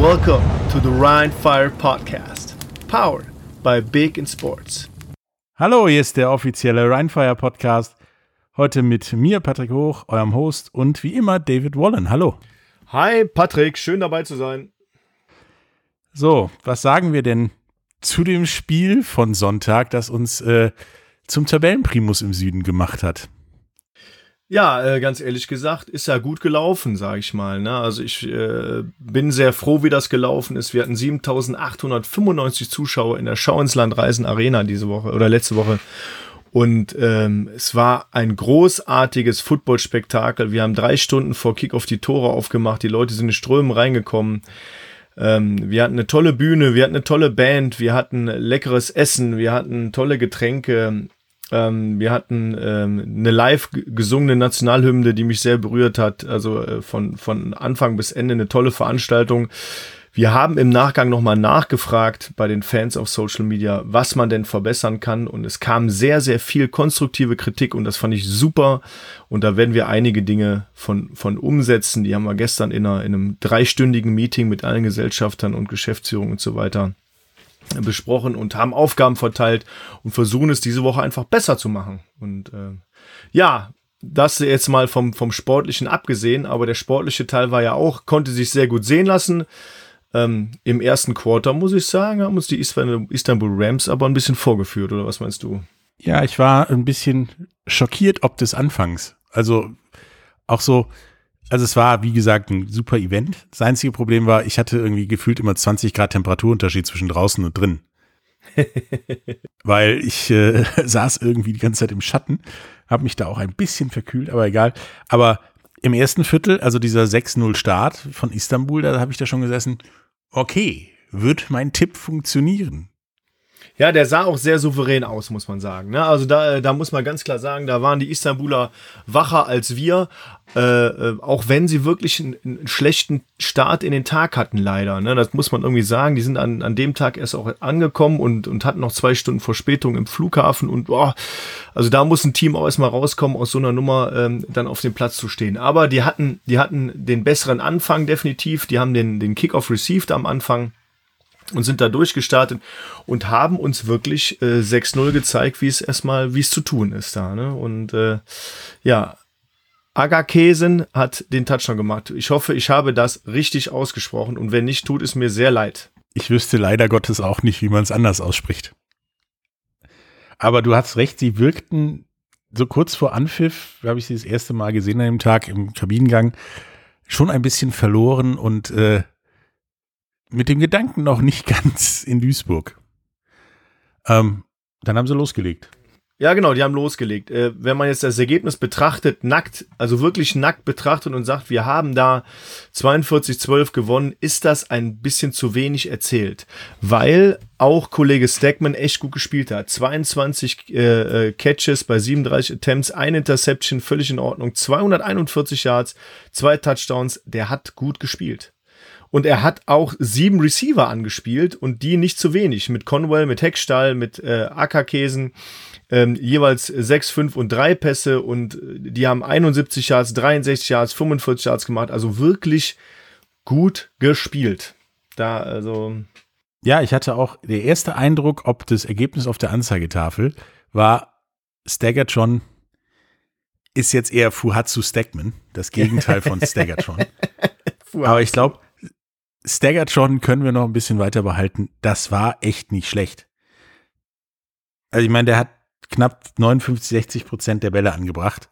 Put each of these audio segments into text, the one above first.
Welcome to the Rhine Fire Podcast, powered by Big in Sports. Hallo, hier ist der offizielle Rheinfire Podcast. Heute mit mir, Patrick Hoch, eurem Host und wie immer David Wallen. Hallo. Hi, Patrick, schön dabei zu sein. So, was sagen wir denn zu dem Spiel von Sonntag, das uns äh, zum Tabellenprimus im Süden gemacht hat? Ja, äh, ganz ehrlich gesagt, ist ja gut gelaufen, sage ich mal. Ne? Also ich äh, bin sehr froh, wie das gelaufen ist. Wir hatten 7.895 Zuschauer in der Schau ins Land Reisen Arena diese Woche oder letzte Woche. Und ähm, es war ein großartiges Footballspektakel. Wir haben drei Stunden vor Kickoff die Tore aufgemacht. Die Leute sind in Strömen reingekommen. Ähm, wir hatten eine tolle Bühne, wir hatten eine tolle Band, wir hatten leckeres Essen, wir hatten tolle Getränke. Ähm, wir hatten ähm, eine live gesungene Nationalhymne, die mich sehr berührt hat. Also äh, von, von Anfang bis Ende eine tolle Veranstaltung. Wir haben im Nachgang nochmal nachgefragt bei den Fans auf Social Media, was man denn verbessern kann. Und es kam sehr, sehr viel konstruktive Kritik und das fand ich super. Und da werden wir einige Dinge von, von umsetzen. Die haben wir gestern in, einer, in einem dreistündigen Meeting mit allen Gesellschaftern und Geschäftsführungen und so weiter besprochen und haben Aufgaben verteilt und versuchen es diese Woche einfach besser zu machen. Und äh, ja, das jetzt mal vom, vom Sportlichen abgesehen, aber der sportliche Teil war ja auch, konnte sich sehr gut sehen lassen. Ähm, Im ersten Quarter, muss ich sagen, haben uns die Istanbul Rams aber ein bisschen vorgeführt, oder was meinst du? Ja, ich war ein bisschen schockiert ob des Anfangs. Also auch so, also es war, wie gesagt, ein super Event. Das einzige Problem war, ich hatte irgendwie gefühlt immer 20 Grad Temperaturunterschied zwischen draußen und drin. Weil ich äh, saß irgendwie die ganze Zeit im Schatten, habe mich da auch ein bisschen verkühlt, aber egal. Aber im ersten Viertel, also dieser 6-0 Start von Istanbul, da habe ich da schon gesessen, okay, wird mein Tipp funktionieren? Ja, der sah auch sehr souverän aus, muss man sagen. Ne? Also da, da muss man ganz klar sagen, da waren die Istanbuler wacher als wir, äh, äh, auch wenn sie wirklich einen, einen, schlechten Start in den Tag hatten, leider. Ne? Das muss man irgendwie sagen. Die sind an, an dem Tag erst auch angekommen und, und hatten noch zwei Stunden Verspätung im Flughafen und boah, also da muss ein Team auch erstmal rauskommen, aus so einer Nummer ähm, dann auf dem Platz zu stehen. Aber die hatten, die hatten den besseren Anfang definitiv. Die haben den, den Kickoff received am Anfang und sind da durchgestartet und haben uns wirklich äh, 6-0 gezeigt, wie es erstmal, wie es zu tun ist da. Ne? Und äh, ja, Agakesen hat den Touchdown gemacht. Ich hoffe, ich habe das richtig ausgesprochen und wenn nicht, tut es mir sehr leid. Ich wüsste leider Gottes auch nicht, wie man es anders ausspricht. Aber du hast recht, sie wirkten so kurz vor Anpfiff, habe ich sie das erste Mal gesehen an dem Tag im Kabinengang, schon ein bisschen verloren und äh, mit dem Gedanken noch nicht ganz in Duisburg. Ähm, dann haben sie losgelegt. Ja, genau, die haben losgelegt. Äh, wenn man jetzt das Ergebnis betrachtet, nackt, also wirklich nackt betrachtet und sagt, wir haben da 42-12 gewonnen, ist das ein bisschen zu wenig erzählt. Weil auch Kollege Stackman echt gut gespielt hat. 22 äh, äh, Catches bei 37 Attempts, ein Interception, völlig in Ordnung. 241 Yards, zwei Touchdowns, der hat gut gespielt. Und er hat auch sieben Receiver angespielt und die nicht zu wenig. Mit Conwell, mit Heckstall, mit äh, Ackerkäsen. Ähm, jeweils sechs, fünf und drei Pässe und die haben 71 Yards, 63 Yards, 45 Yards gemacht. Also wirklich gut gespielt. Da, also. Ja, ich hatte auch der erste Eindruck, ob das Ergebnis auf der Anzeigetafel war, Staggertron ist jetzt eher Fuhatsu Stackman, das Gegenteil von Staggertron. Aber ich glaube, Staggered schon können wir noch ein bisschen weiter behalten. Das war echt nicht schlecht. Also ich meine, der hat knapp 59, 60 Prozent der Bälle angebracht.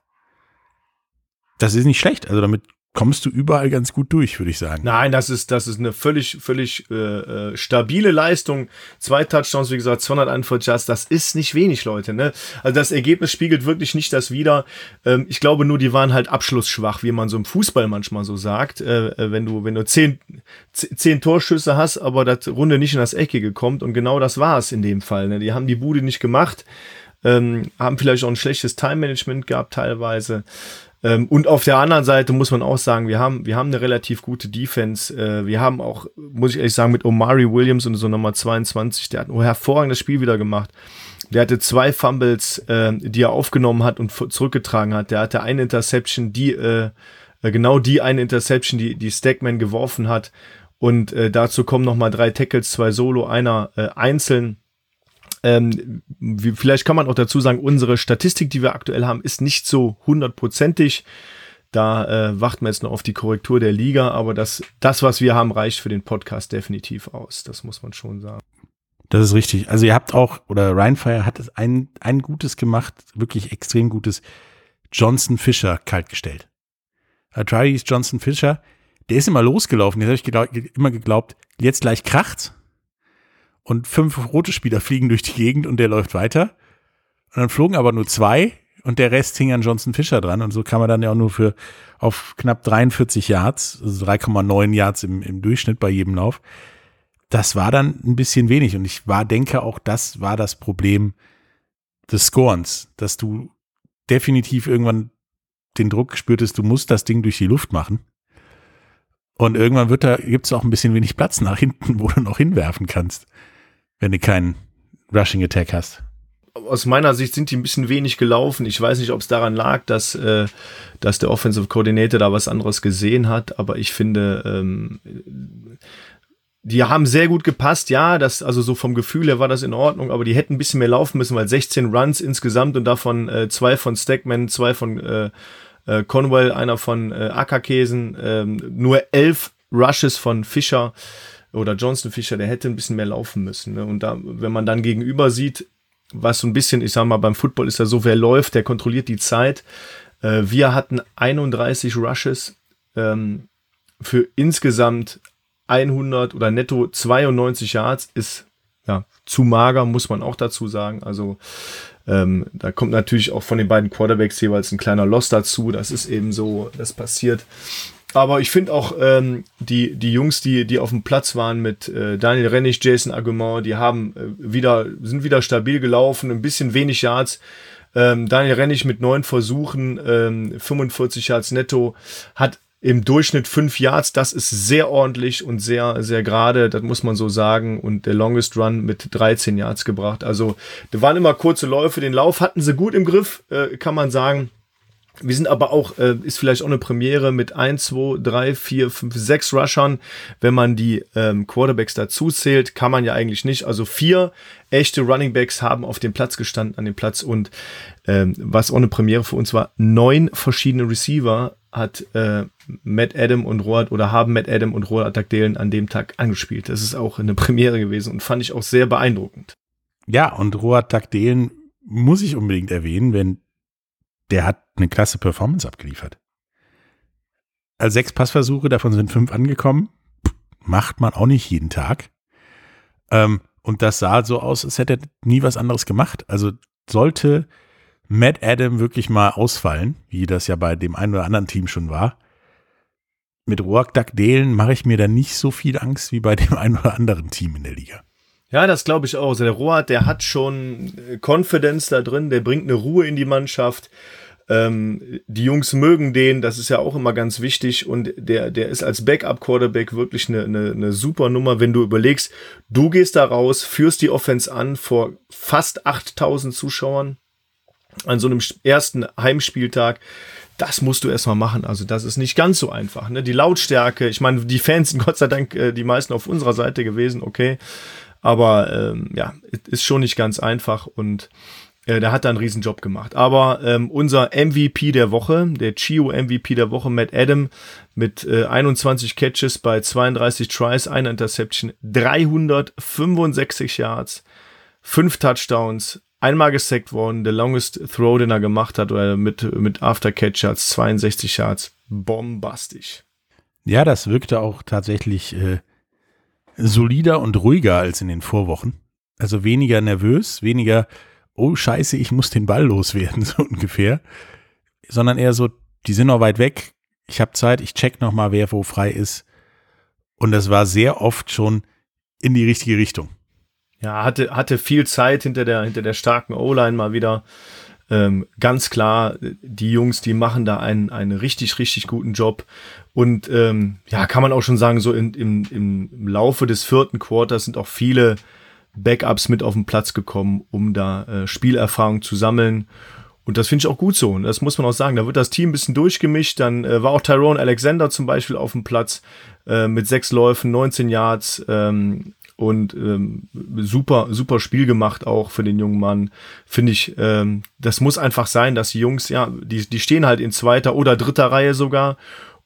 Das ist nicht schlecht. Also damit kommst du überall ganz gut durch, würde ich sagen. Nein, das ist, das ist eine völlig, völlig äh, äh stabile Leistung. Zwei Touchdowns, wie gesagt, 241 Yards, das ist nicht wenig, Leute. Ne? Also das Ergebnis spiegelt wirklich nicht das wider. Ähm, ich glaube nur, die waren halt abschlussschwach, wie man so im Fußball manchmal so sagt. Äh, äh wenn du, wenn du zehn, zehn Torschüsse hast, aber das Runde nicht in das Eckige kommt und genau das war es in dem Fall. Ne? Die haben die Bude nicht gemacht. Ähm, haben vielleicht auch ein schlechtes Time-Management gehabt teilweise. Ähm, und auf der anderen Seite muss man auch sagen, wir haben, wir haben eine relativ gute Defense. Äh, wir haben auch, muss ich ehrlich sagen, mit Omari Williams und so Nummer 22, der hat ein hervorragendes Spiel wieder gemacht. Der hatte zwei Fumbles, äh, die er aufgenommen hat und zurückgetragen hat. Der hatte eine Interception, die, äh, äh, genau die eine Interception, die, die Stackman geworfen hat. Und äh, dazu kommen noch mal drei Tackles, zwei Solo, einer äh, einzeln. Ähm, wie, vielleicht kann man auch dazu sagen, unsere Statistik, die wir aktuell haben, ist nicht so hundertprozentig. Da äh, warten wir jetzt noch auf die Korrektur der Liga, aber das, das, was wir haben, reicht für den Podcast definitiv aus. Das muss man schon sagen. Das ist richtig. Also ihr habt auch, oder Rheinfire hat es ein, ein gutes gemacht, wirklich extrem gutes, Johnson Fischer kaltgestellt. Uh, Travis Johnson Fischer, der ist immer losgelaufen. Jetzt habe ich geglaubt, immer geglaubt, jetzt gleich kracht's. Und fünf rote Spieler fliegen durch die Gegend und der läuft weiter. Und dann flogen aber nur zwei und der Rest hing an Johnson Fischer dran. Und so kam er dann ja auch nur für auf knapp 43 Yards, also 3,9 Yards im, im Durchschnitt bei jedem Lauf. Das war dann ein bisschen wenig. Und ich war, denke auch, das war das Problem des Scorens, dass du definitiv irgendwann den Druck gespürt hast, du musst das Ding durch die Luft machen. Und irgendwann wird da, gibt es auch ein bisschen wenig Platz nach hinten, wo du noch hinwerfen kannst, wenn du keinen Rushing Attack hast. Aus meiner Sicht sind die ein bisschen wenig gelaufen. Ich weiß nicht, ob es daran lag, dass, äh, dass der Offensive Coordinator da was anderes gesehen hat, aber ich finde, ähm, die haben sehr gut gepasst, ja, das, also so vom Gefühl her war das in Ordnung, aber die hätten ein bisschen mehr laufen müssen, weil 16 Runs insgesamt und davon äh, zwei von Stackman, zwei von äh, äh, Conwell, einer von äh, Ackerkäsen, ähm, nur elf Rushes von Fischer oder Johnson Fischer, der hätte ein bisschen mehr laufen müssen. Ne? Und da, wenn man dann gegenüber sieht, was so ein bisschen, ich sag mal, beim Football ist ja so, wer läuft, der kontrolliert die Zeit. Äh, wir hatten 31 Rushes ähm, für insgesamt 100 oder netto 92 Yards ist ja zu mager, muss man auch dazu sagen. Also ähm, da kommt natürlich auch von den beiden Quarterbacks jeweils ein kleiner Loss dazu. Das ist eben so, das passiert. Aber ich finde auch ähm, die, die Jungs, die, die auf dem Platz waren mit äh, Daniel Rennig, Jason Agumon, die haben äh, wieder, sind wieder stabil gelaufen, ein bisschen wenig Yards. Ähm, Daniel Rennig mit neun Versuchen, ähm, 45 Yards netto, hat im Durchschnitt fünf Yards. Das ist sehr ordentlich und sehr, sehr gerade, das muss man so sagen. Und der Longest Run mit 13 Yards gebracht. Also, da waren immer kurze Läufe. Den Lauf hatten sie gut im Griff, äh, kann man sagen. Wir sind aber auch, äh, ist vielleicht auch eine Premiere mit 1, 2, 3, 4, 5, 6 Rushern. Wenn man die ähm, Quarterbacks dazu zählt, kann man ja eigentlich nicht. Also vier echte Running Backs haben auf dem Platz gestanden, an dem Platz. Und ähm, was auch eine Premiere für uns war, neun verschiedene Receiver hat äh, Matt Adam und Roald oder haben Matt Adam und Roald Dagdalen an dem Tag angespielt. Das ist auch eine Premiere gewesen und fand ich auch sehr beeindruckend. Ja, und Roald Dagdalen muss ich unbedingt erwähnen, wenn der hat eine klasse Performance abgeliefert. Also sechs Passversuche, davon sind fünf angekommen. Macht man auch nicht jeden Tag. Ähm, und das sah so aus, als hätte er nie was anderes gemacht. Also sollte Matt Adam wirklich mal ausfallen, wie das ja bei dem einen oder anderen Team schon war, mit Roark Dalen mache ich mir da nicht so viel Angst wie bei dem einen oder anderen Team in der Liga. Ja, das glaube ich auch. Also der Roat, der hat schon Confidence da drin, der bringt eine Ruhe in die Mannschaft. Ähm, die Jungs mögen den, das ist ja auch immer ganz wichtig. Und der, der ist als Backup-Quarterback wirklich eine, eine, eine super Nummer, wenn du überlegst, du gehst da raus, führst die Offense an vor fast 8000 Zuschauern an so einem ersten Heimspieltag. Das musst du erstmal machen. Also, das ist nicht ganz so einfach. Ne? Die Lautstärke, ich meine, die Fans sind Gott sei Dank äh, die meisten auf unserer Seite gewesen, okay. Aber ähm, ja, ist schon nicht ganz einfach und äh, der hat da einen Riesenjob gemacht. Aber ähm, unser MVP der Woche, der Chio MVP der Woche, Matt Adam, mit äh, 21 Catches bei 32 Tries, einer Interception, 365 Yards, 5 Touchdowns, einmal gesackt worden, der longest Throw, den er gemacht hat, oder mit, mit Aftercatch Yards, 62 Yards. Bombastisch. Ja, das wirkte auch tatsächlich äh, solider und ruhiger als in den Vorwochen. Also weniger nervös, weniger, oh Scheiße, ich muss den Ball loswerden, so ungefähr. Sondern eher so, die sind noch weit weg, ich habe Zeit, ich check noch mal, wer wo frei ist. Und das war sehr oft schon in die richtige Richtung. Ja, hatte, hatte viel Zeit hinter der, hinter der starken O-Line mal wieder. Ähm, ganz klar, die Jungs, die machen da einen, einen richtig, richtig guten Job. Und ähm, ja, kann man auch schon sagen, so in, im, im Laufe des vierten Quarters sind auch viele Backups mit auf den Platz gekommen, um da äh, Spielerfahrung zu sammeln. Und das finde ich auch gut so. Und das muss man auch sagen. Da wird das Team ein bisschen durchgemischt. Dann äh, war auch Tyrone Alexander zum Beispiel auf dem Platz äh, mit sechs Läufen, 19 Yards. Ähm, und ähm, super, super Spiel gemacht auch für den jungen Mann. Finde ich, ähm, das muss einfach sein, dass die Jungs, ja, die, die stehen halt in zweiter oder dritter Reihe sogar.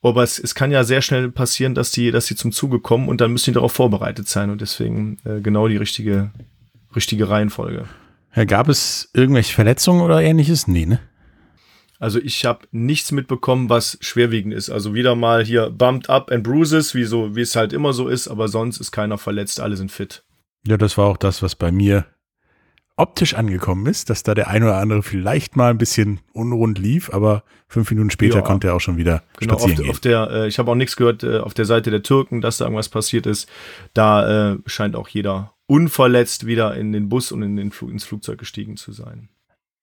Aber es, es kann ja sehr schnell passieren, dass die, dass die zum Zuge kommen und dann müssen die darauf vorbereitet sein. Und deswegen äh, genau die richtige, richtige Reihenfolge. Ja, gab es irgendwelche Verletzungen oder ähnliches? Nee, ne? Also ich habe nichts mitbekommen, was schwerwiegend ist. Also wieder mal hier bumped up and bruises, wie so, wie es halt immer so ist, aber sonst ist keiner verletzt, alle sind fit. Ja, das war auch das, was bei mir optisch angekommen ist, dass da der ein oder andere vielleicht mal ein bisschen unrund lief, aber fünf Minuten später ja. konnte er auch schon wieder genau, spazieren auf, gehen. Auf der, äh, ich habe auch nichts gehört äh, auf der Seite der Türken, dass da irgendwas passiert ist. Da äh, scheint auch jeder unverletzt wieder in den Bus und in den Flug, ins Flugzeug gestiegen zu sein.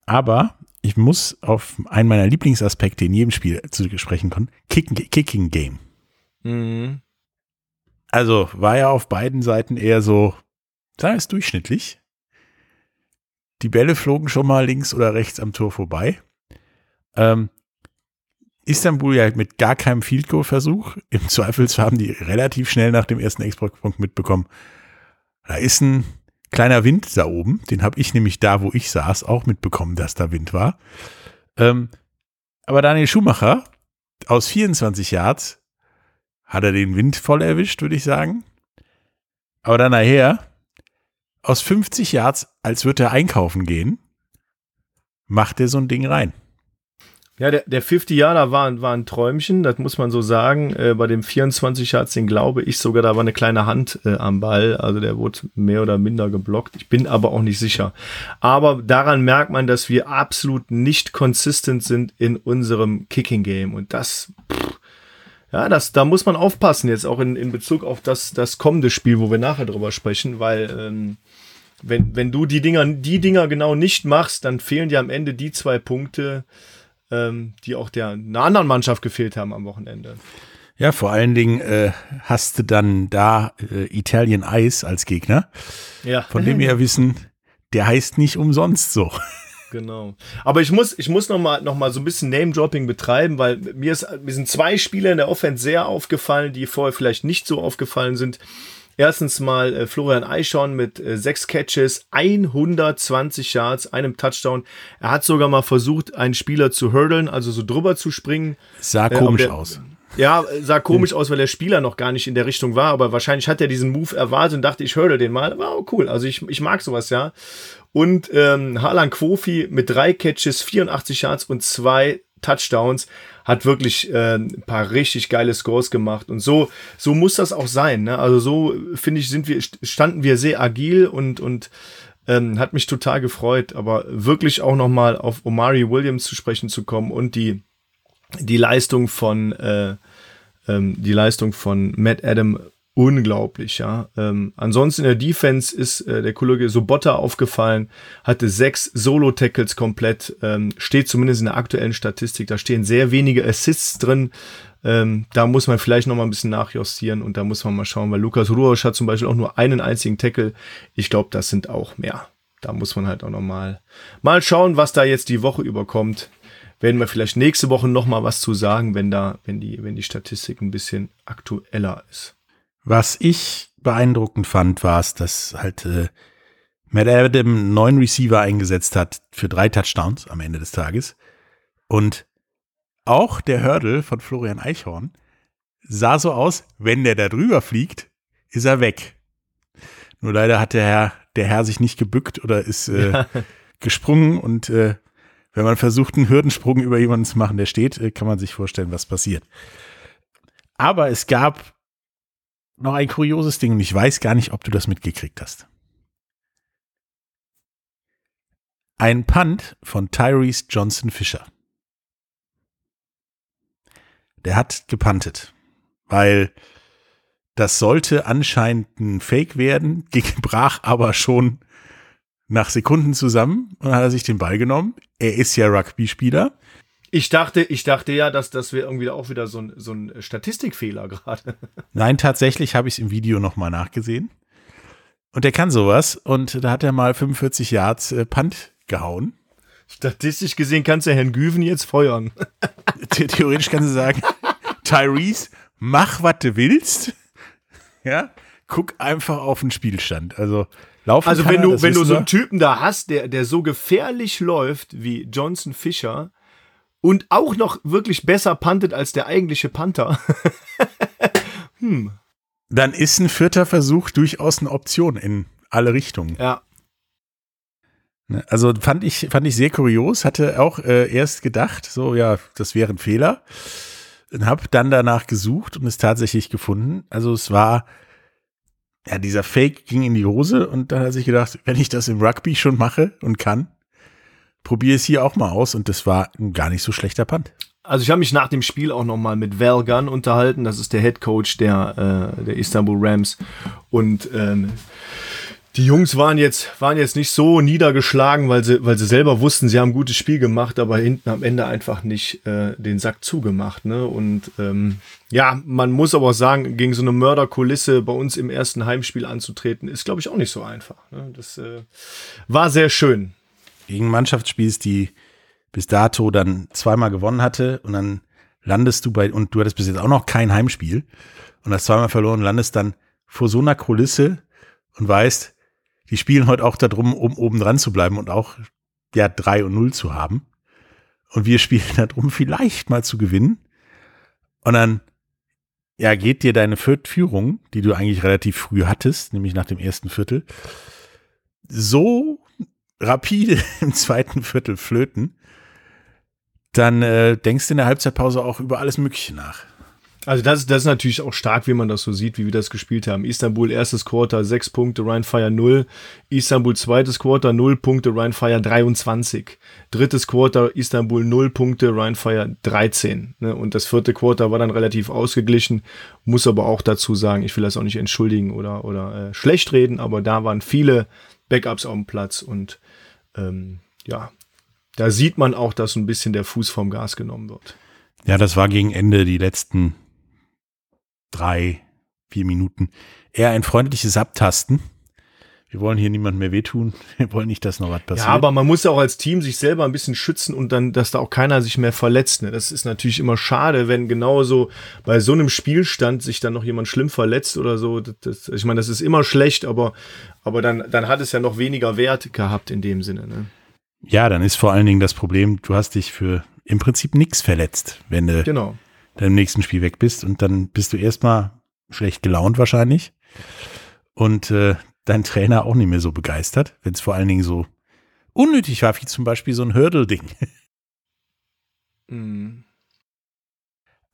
Aber ich muss auf einen meiner Lieblingsaspekte in jedem Spiel zu sprechen kommen. Kicking, Kicking Game. Mhm. Also war ja auf beiden Seiten eher so, sagen wir es durchschnittlich. Die Bälle flogen schon mal links oder rechts am Tor vorbei. Ähm, Istanbul ja mit gar keinem Field Goal Versuch. Im Zweifelsfall haben die relativ schnell nach dem ersten Exportpunkt mitbekommen. Da ist ein kleiner Wind da oben. Den habe ich nämlich da, wo ich saß, auch mitbekommen, dass da Wind war. Ähm, aber Daniel Schumacher aus 24 Yards hat er den Wind voll erwischt, würde ich sagen. Aber dann nachher aus 50 Yards, als würde er einkaufen gehen, macht er so ein Ding rein. Ja, der, der 50 Jahre war, war ein Träumchen, das muss man so sagen. Äh, bei dem 24 Yards, den glaube ich sogar, da war eine kleine Hand äh, am Ball. Also der wurde mehr oder minder geblockt. Ich bin aber auch nicht sicher. Aber daran merkt man, dass wir absolut nicht consistent sind in unserem Kicking-Game. Und das, pff, ja, das, da muss man aufpassen jetzt auch in, in Bezug auf das, das kommende Spiel, wo wir nachher drüber sprechen, weil ähm, wenn, wenn du die Dinger, die Dinger genau nicht machst, dann fehlen dir am Ende die zwei Punkte, ähm, die auch der einer anderen Mannschaft gefehlt haben am Wochenende. Ja, vor allen Dingen äh, hast du dann da äh, Italien Ice als Gegner, ja. von dem wir ja wissen, der heißt nicht umsonst so. Genau. Aber ich muss, ich muss noch mal, noch mal so ein bisschen Name-Dropping betreiben, weil mir, ist, mir sind zwei Spieler in der Offense sehr aufgefallen, die vorher vielleicht nicht so aufgefallen sind. Erstens mal äh, Florian Eichhorn mit äh, sechs Catches, 120 Yards, einem Touchdown. Er hat sogar mal versucht, einen Spieler zu hurdlen, also so drüber zu springen. Sah äh, komisch der, aus. Ja, sah komisch hm. aus, weil der Spieler noch gar nicht in der Richtung war, aber wahrscheinlich hat er diesen Move erwartet und dachte, ich hurdle den mal. War auch cool. Also ich, ich mag sowas, ja. Und ähm, Harlan Quofi mit drei Catches, 84 Yards und zwei Touchdowns hat wirklich äh, ein paar richtig geile Scores gemacht und so so muss das auch sein. Ne? Also so finde ich sind wir standen wir sehr agil und und ähm, hat mich total gefreut. Aber wirklich auch noch mal auf Omari Williams zu sprechen zu kommen und die die Leistung von äh, ähm, die Leistung von Matt Adam unglaublich, ja. Ähm, ansonsten in der Defense ist äh, der Kollege Sobotta aufgefallen, hatte sechs Solo-Tackles komplett, ähm, steht zumindest in der aktuellen Statistik, da stehen sehr wenige Assists drin. Ähm, da muss man vielleicht noch mal ein bisschen nachjustieren und da muss man mal schauen, weil Lukas Ruosch hat zum Beispiel auch nur einen einzigen Tackle. Ich glaube, das sind auch mehr. Da muss man halt auch noch mal, mal schauen, was da jetzt die Woche überkommt. Werden wir vielleicht nächste Woche noch mal was zu sagen, wenn da, wenn die, wenn die Statistik ein bisschen aktueller ist. Was ich beeindruckend fand, war es, dass halt äh, Matt Adam neun Receiver eingesetzt hat für drei Touchdowns am Ende des Tages. Und auch der Hurdle von Florian Eichhorn sah so aus, wenn der da drüber fliegt, ist er weg. Nur leider hat der Herr, der Herr sich nicht gebückt oder ist äh, ja. gesprungen und äh, wenn man versucht, einen Hürdensprung über jemanden zu machen, der steht, äh, kann man sich vorstellen, was passiert. Aber es gab noch ein kurioses Ding und ich weiß gar nicht, ob du das mitgekriegt hast. Ein Punt von Tyrese Johnson Fisher. Der hat gepuntet, weil das sollte anscheinend ein Fake werden, brach aber schon nach Sekunden zusammen und hat er sich den Ball genommen. Er ist ja Rugby-Spieler. Ich dachte, ich dachte ja, dass das wäre irgendwie auch wieder so ein, so ein Statistikfehler gerade. Nein, tatsächlich habe ich es im Video nochmal nachgesehen. Und der kann sowas. Und da hat er mal 45 Yards äh, Punt gehauen. Statistisch gesehen kannst du Herrn Güven jetzt feuern. Theoretisch kannst du sagen, Tyrese, mach, was du willst. Ja, guck einfach auf den Spielstand. Also, laufen Also, wenn du, wenn du so einen Typen da hast, der, der so gefährlich läuft wie Johnson Fischer und auch noch wirklich besser puntet als der eigentliche Panther. hm, dann ist ein vierter Versuch durchaus eine Option in alle Richtungen. ja. Ne? Also fand ich, fand ich sehr kurios, hatte auch äh, erst gedacht, so ja, das wäre ein Fehler. Und habe dann danach gesucht und es tatsächlich gefunden. Also es war, ja, dieser Fake ging in die Hose und dann hat sich gedacht, wenn ich das im Rugby schon mache und kann, probiere es hier auch mal aus und das war ein gar nicht so schlechter Punt. Also ich habe mich nach dem Spiel auch noch mal mit Val Gunn unterhalten. Das ist der Head Coach der, äh, der Istanbul Rams. Und ähm, die Jungs waren jetzt, waren jetzt nicht so niedergeschlagen, weil sie, weil sie selber wussten, sie haben ein gutes Spiel gemacht, aber hinten am Ende einfach nicht äh, den Sack zugemacht. Ne? Und ähm, ja, man muss aber auch sagen, gegen so eine Mörderkulisse bei uns im ersten Heimspiel anzutreten, ist, glaube ich, auch nicht so einfach. Ne? Das äh, war sehr schön. Gegen Mannschaftsspiels, die bis dato dann zweimal gewonnen hatte und dann landest du bei, und du hattest bis jetzt auch noch kein Heimspiel und hast zweimal verloren, landest dann vor so einer Kulisse und weißt, die spielen heute auch darum, um oben dran zu bleiben und auch ja 3 und 0 zu haben. Und wir spielen darum, vielleicht mal zu gewinnen. Und dann ja, geht dir deine Führung, die du eigentlich relativ früh hattest, nämlich nach dem ersten Viertel, so rapide im zweiten Viertel flöten, dann äh, denkst du in der Halbzeitpause auch über alles Mögliche nach. Also das, das ist natürlich auch stark, wie man das so sieht, wie wir das gespielt haben. Istanbul erstes Quarter, sechs Punkte, Ryan Fire 0. Istanbul zweites Quarter, 0 Punkte, Ryan Fire 23. Drittes Quarter, Istanbul 0 Punkte, Ryan Fire 13. Ne? Und das vierte Quarter war dann relativ ausgeglichen. Muss aber auch dazu sagen, ich will das auch nicht entschuldigen oder, oder äh, schlecht reden, aber da waren viele Backups auf dem Platz und ähm, ja, da sieht man auch, dass ein bisschen der Fuß vom Gas genommen wird. Ja, das war gegen Ende die letzten drei, vier Minuten. Eher ein freundliches Abtasten. Wir wollen hier niemand mehr wehtun. Wir wollen nicht, dass noch was passiert. Ja, aber man muss ja auch als Team sich selber ein bisschen schützen und dann, dass da auch keiner sich mehr verletzt. Ne? Das ist natürlich immer schade, wenn genauso bei so einem Spielstand sich dann noch jemand schlimm verletzt oder so. Das, das, ich meine, das ist immer schlecht, aber, aber dann, dann hat es ja noch weniger Wert gehabt in dem Sinne. Ne? ja, dann ist vor allen Dingen das Problem, du hast dich für im Prinzip nichts verletzt, wenn du Genau. Dann im nächsten Spiel weg bist und dann bist du erstmal schlecht gelaunt wahrscheinlich und äh, dein Trainer auch nicht mehr so begeistert, wenn es vor allen Dingen so unnötig war, wie zum Beispiel so ein Hurdle-Ding. Mhm.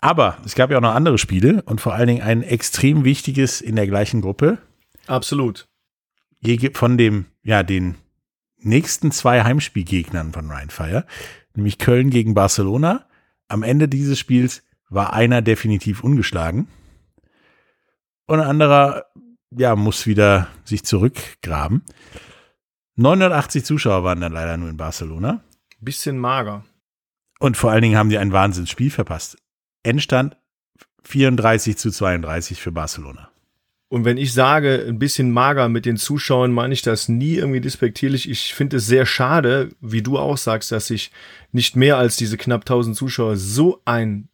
Aber es gab ja auch noch andere Spiele und vor allen Dingen ein extrem wichtiges in der gleichen Gruppe. Absolut. Von dem, ja, den nächsten zwei Heimspielgegnern von Ryan Fire, nämlich Köln gegen Barcelona. Am Ende dieses Spiels war einer definitiv ungeschlagen. Und ein anderer, ja, muss wieder sich zurückgraben. 980 Zuschauer waren dann leider nur in Barcelona. Bisschen mager. Und vor allen Dingen haben die ein Wahnsinnsspiel verpasst. Endstand 34 zu 32 für Barcelona. Und wenn ich sage, ein bisschen mager mit den Zuschauern, meine ich das nie irgendwie despektierlich. Ich finde es sehr schade, wie du auch sagst, dass sich nicht mehr als diese knapp 1000 Zuschauer so ein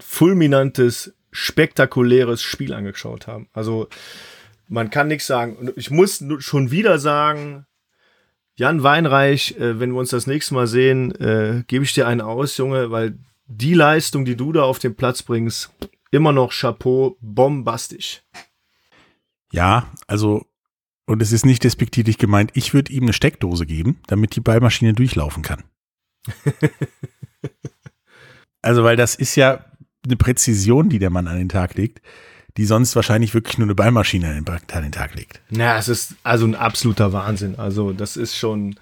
fulminantes, spektakuläres Spiel angeschaut haben. Also man kann nichts sagen. Und ich muss schon wieder sagen, Jan Weinreich, äh, wenn wir uns das nächste Mal sehen, äh, gebe ich dir einen aus, Junge, weil die Leistung, die du da auf den Platz bringst, immer noch Chapeau, bombastisch. Ja, also, und es ist nicht despektierlich gemeint, ich würde ihm eine Steckdose geben, damit die Ballmaschine durchlaufen kann. also, weil das ist ja eine Präzision, die der Mann an den Tag legt, die sonst wahrscheinlich wirklich nur eine Ballmaschine an den, Tag legt. Ja, es ist also ein absoluter Wahnsinn. Also das ist schon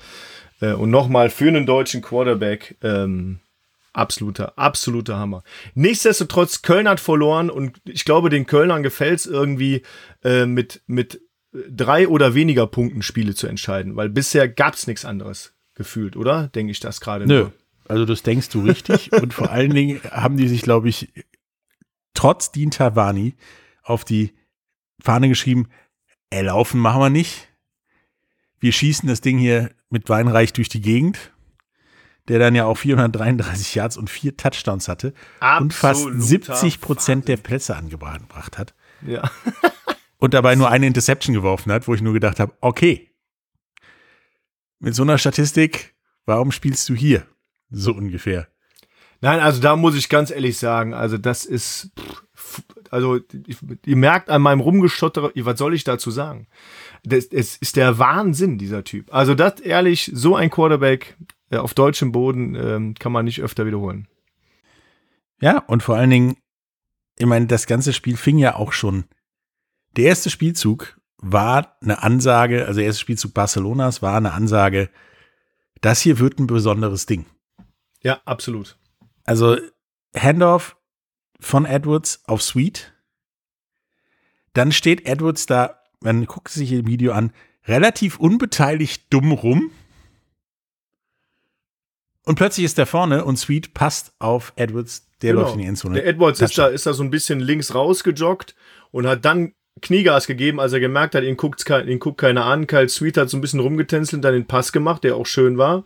äh, und nochmal für einen deutschen Quarterback ähm, absoluter, absoluter Hammer. Nichtsdestotrotz Köln hat verloren und ich glaube den Kölnern gefällt es irgendwie äh, mit mit drei oder weniger Punkten Spiele zu entscheiden, weil bisher gab es nichts anderes gefühlt, oder? Denke ich das gerade Nö. nur. Also das denkst du richtig. und vor allen Dingen haben die sich, glaube ich, trotz Dean Tavani auf die Fahne geschrieben, ey, laufen machen wir nicht. Wir schießen das Ding hier mit Weinreich durch die Gegend. der dann ja auch 433 Yards und vier Touchdowns hatte und fast 70 Prozent der Plätze angebracht hat. Ja. und dabei nur eine Interception geworfen hat, wo ich nur gedacht habe, okay, mit so einer Statistik, warum spielst du hier? So ungefähr. Nein, also da muss ich ganz ehrlich sagen, also das ist, also ihr merkt an meinem Rumgestotter, was soll ich dazu sagen? Das, es ist der Wahnsinn, dieser Typ. Also das ehrlich, so ein Quarterback äh, auf deutschem Boden ähm, kann man nicht öfter wiederholen. Ja, und vor allen Dingen, ich meine, das ganze Spiel fing ja auch schon. Der erste Spielzug war eine Ansage, also der erste Spielzug Barcelonas war eine Ansage, das hier wird ein besonderes Ding. Ja, absolut. Also Handoff von Edwards auf Sweet. Dann steht Edwards da, man guckt sich im Video an, relativ unbeteiligt dumm rum. Und plötzlich ist der vorne und Sweet passt auf Edwards, der genau. läuft in die Endzone. Der Edwards ist da, ist da so ein bisschen links rausgejoggt und hat dann Kniegas gegeben, als er gemerkt hat, ihn guckt, ihn guckt keiner an. Kyle Sweet hat so ein bisschen rumgetänzelt, dann den Pass gemacht, der auch schön war.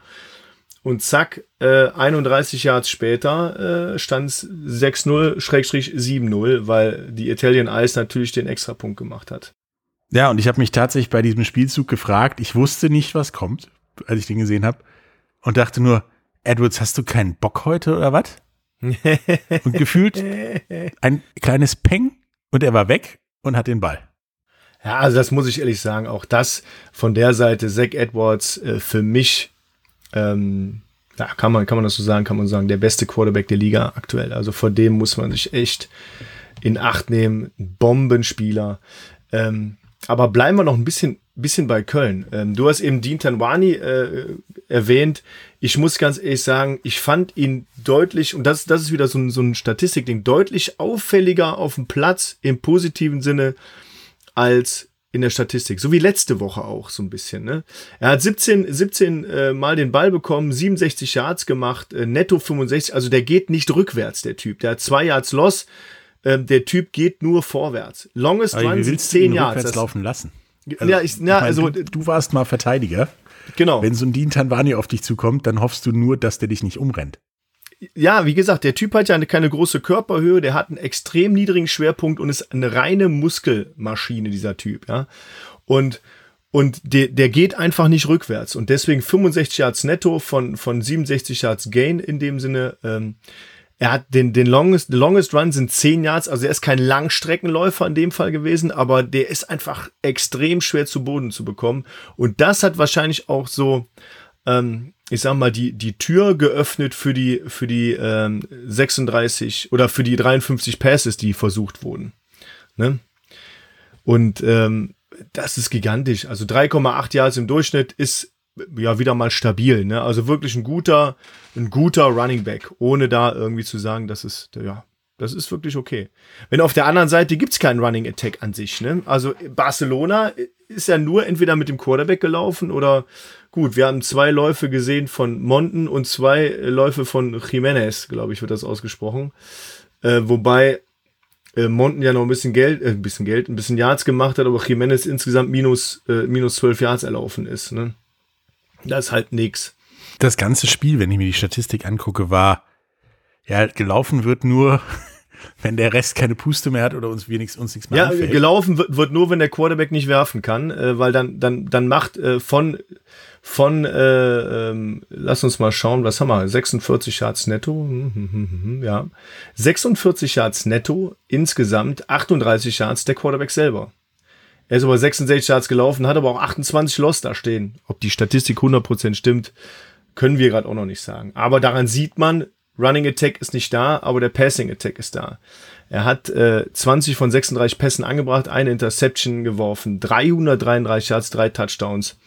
Und zack, äh, 31 Yards später äh, stand es 6-0-7-0, weil die Italian Ice natürlich den Extrapunkt gemacht hat. Ja, und ich habe mich tatsächlich bei diesem Spielzug gefragt, ich wusste nicht, was kommt, als ich den gesehen habe. Und dachte nur, Edwards, hast du keinen Bock heute oder was? und gefühlt ein kleines Peng und er war weg und hat den Ball. Ja, also das muss ich ehrlich sagen, auch das von der Seite, Zach Edwards, äh, für mich ähm, ja, kann man, kann man das so sagen, kann man sagen, der beste Quarterback der Liga aktuell. Also vor dem muss man sich echt in Acht nehmen. Bombenspieler. Ähm, aber bleiben wir noch ein bisschen, bisschen bei Köln. Ähm, du hast eben Dean Tanwani äh, erwähnt. Ich muss ganz ehrlich sagen, ich fand ihn deutlich, und das, das ist wieder so ein, so ein Statistikding, deutlich auffälliger auf dem Platz im positiven Sinne als in der Statistik. So wie letzte Woche auch so ein bisschen. Ne? Er hat 17, 17 äh, Mal den Ball bekommen, 67 Yards gemacht, äh, netto 65. Also der geht nicht rückwärts, der Typ. Der hat zwei Yards Loss. Äh, der Typ geht nur vorwärts. Longest Aber Run sind 10 Yards. Das laufen lassen. Also, ja, ich, na, ich mein, also du, du, warst mal Verteidiger. Genau. Wenn so ein Dean Tanvani auf dich zukommt, dann hoffst du nur, dass der dich nicht umrennt ja, wie gesagt, der Typ hat ja eine, keine große Körperhöhe, der hat einen extrem niedrigen Schwerpunkt und ist eine reine Muskelmaschine, dieser Typ, ja. Und, und der, der geht einfach nicht rückwärts. Und deswegen 65 Yards netto von, von 67 Yards Gain in dem Sinne. Ähm, er hat den, den longest, longest Run sind 10 Yards, also er ist kein Langstreckenläufer in dem Fall gewesen, aber der ist einfach extrem schwer zu Boden zu bekommen. Und das hat wahrscheinlich auch so, ähm, ich sag mal, die, die Tür geöffnet für die, für die ähm, 36 oder für die 53 Passes, die versucht wurden. Ne? Und ähm, das ist gigantisch. Also 3,8 Yards im Durchschnitt ist ja wieder mal stabil. Ne? Also wirklich ein guter, ein guter Running Back, ohne da irgendwie zu sagen, dass es, ja, das ist wirklich okay. Wenn auf der anderen Seite gibt's keinen Running Attack an sich. Ne? Also Barcelona ist ja nur entweder mit dem Quarterback gelaufen oder gut, wir haben zwei Läufe gesehen von Monten und zwei Läufe von Jiménez, glaube ich, wird das ausgesprochen. Äh, wobei äh, Monten ja noch ein bisschen Geld, äh, ein bisschen Geld, ein bisschen Yards gemacht hat, aber Jiménez insgesamt minus, äh, minus 12 Yards erlaufen ist. Ne? Das ist halt nix. Das ganze Spiel, wenn ich mir die Statistik angucke, war, ja, gelaufen wird nur wenn der Rest keine Puste mehr hat oder uns wenigstens uns nichts mehr Ja, anfällt. gelaufen wird, wird, nur, wenn der Quarterback nicht werfen kann, äh, weil dann, dann, dann macht äh, von, von äh, ähm, lass uns mal schauen, was haben wir? 46 Yards netto, hm, hm, hm, ja. 46 Yards netto, insgesamt 38 Yards der Quarterback selber. Er ist aber 66 Yards gelaufen, hat aber auch 28 Loss da stehen. Ob die Statistik 100% stimmt, können wir gerade auch noch nicht sagen. Aber daran sieht man, Running Attack ist nicht da, aber der Passing Attack ist da. Er hat äh, 20 von 36 Pässen angebracht, eine Interception geworfen, 333 Yards, drei Touchdowns.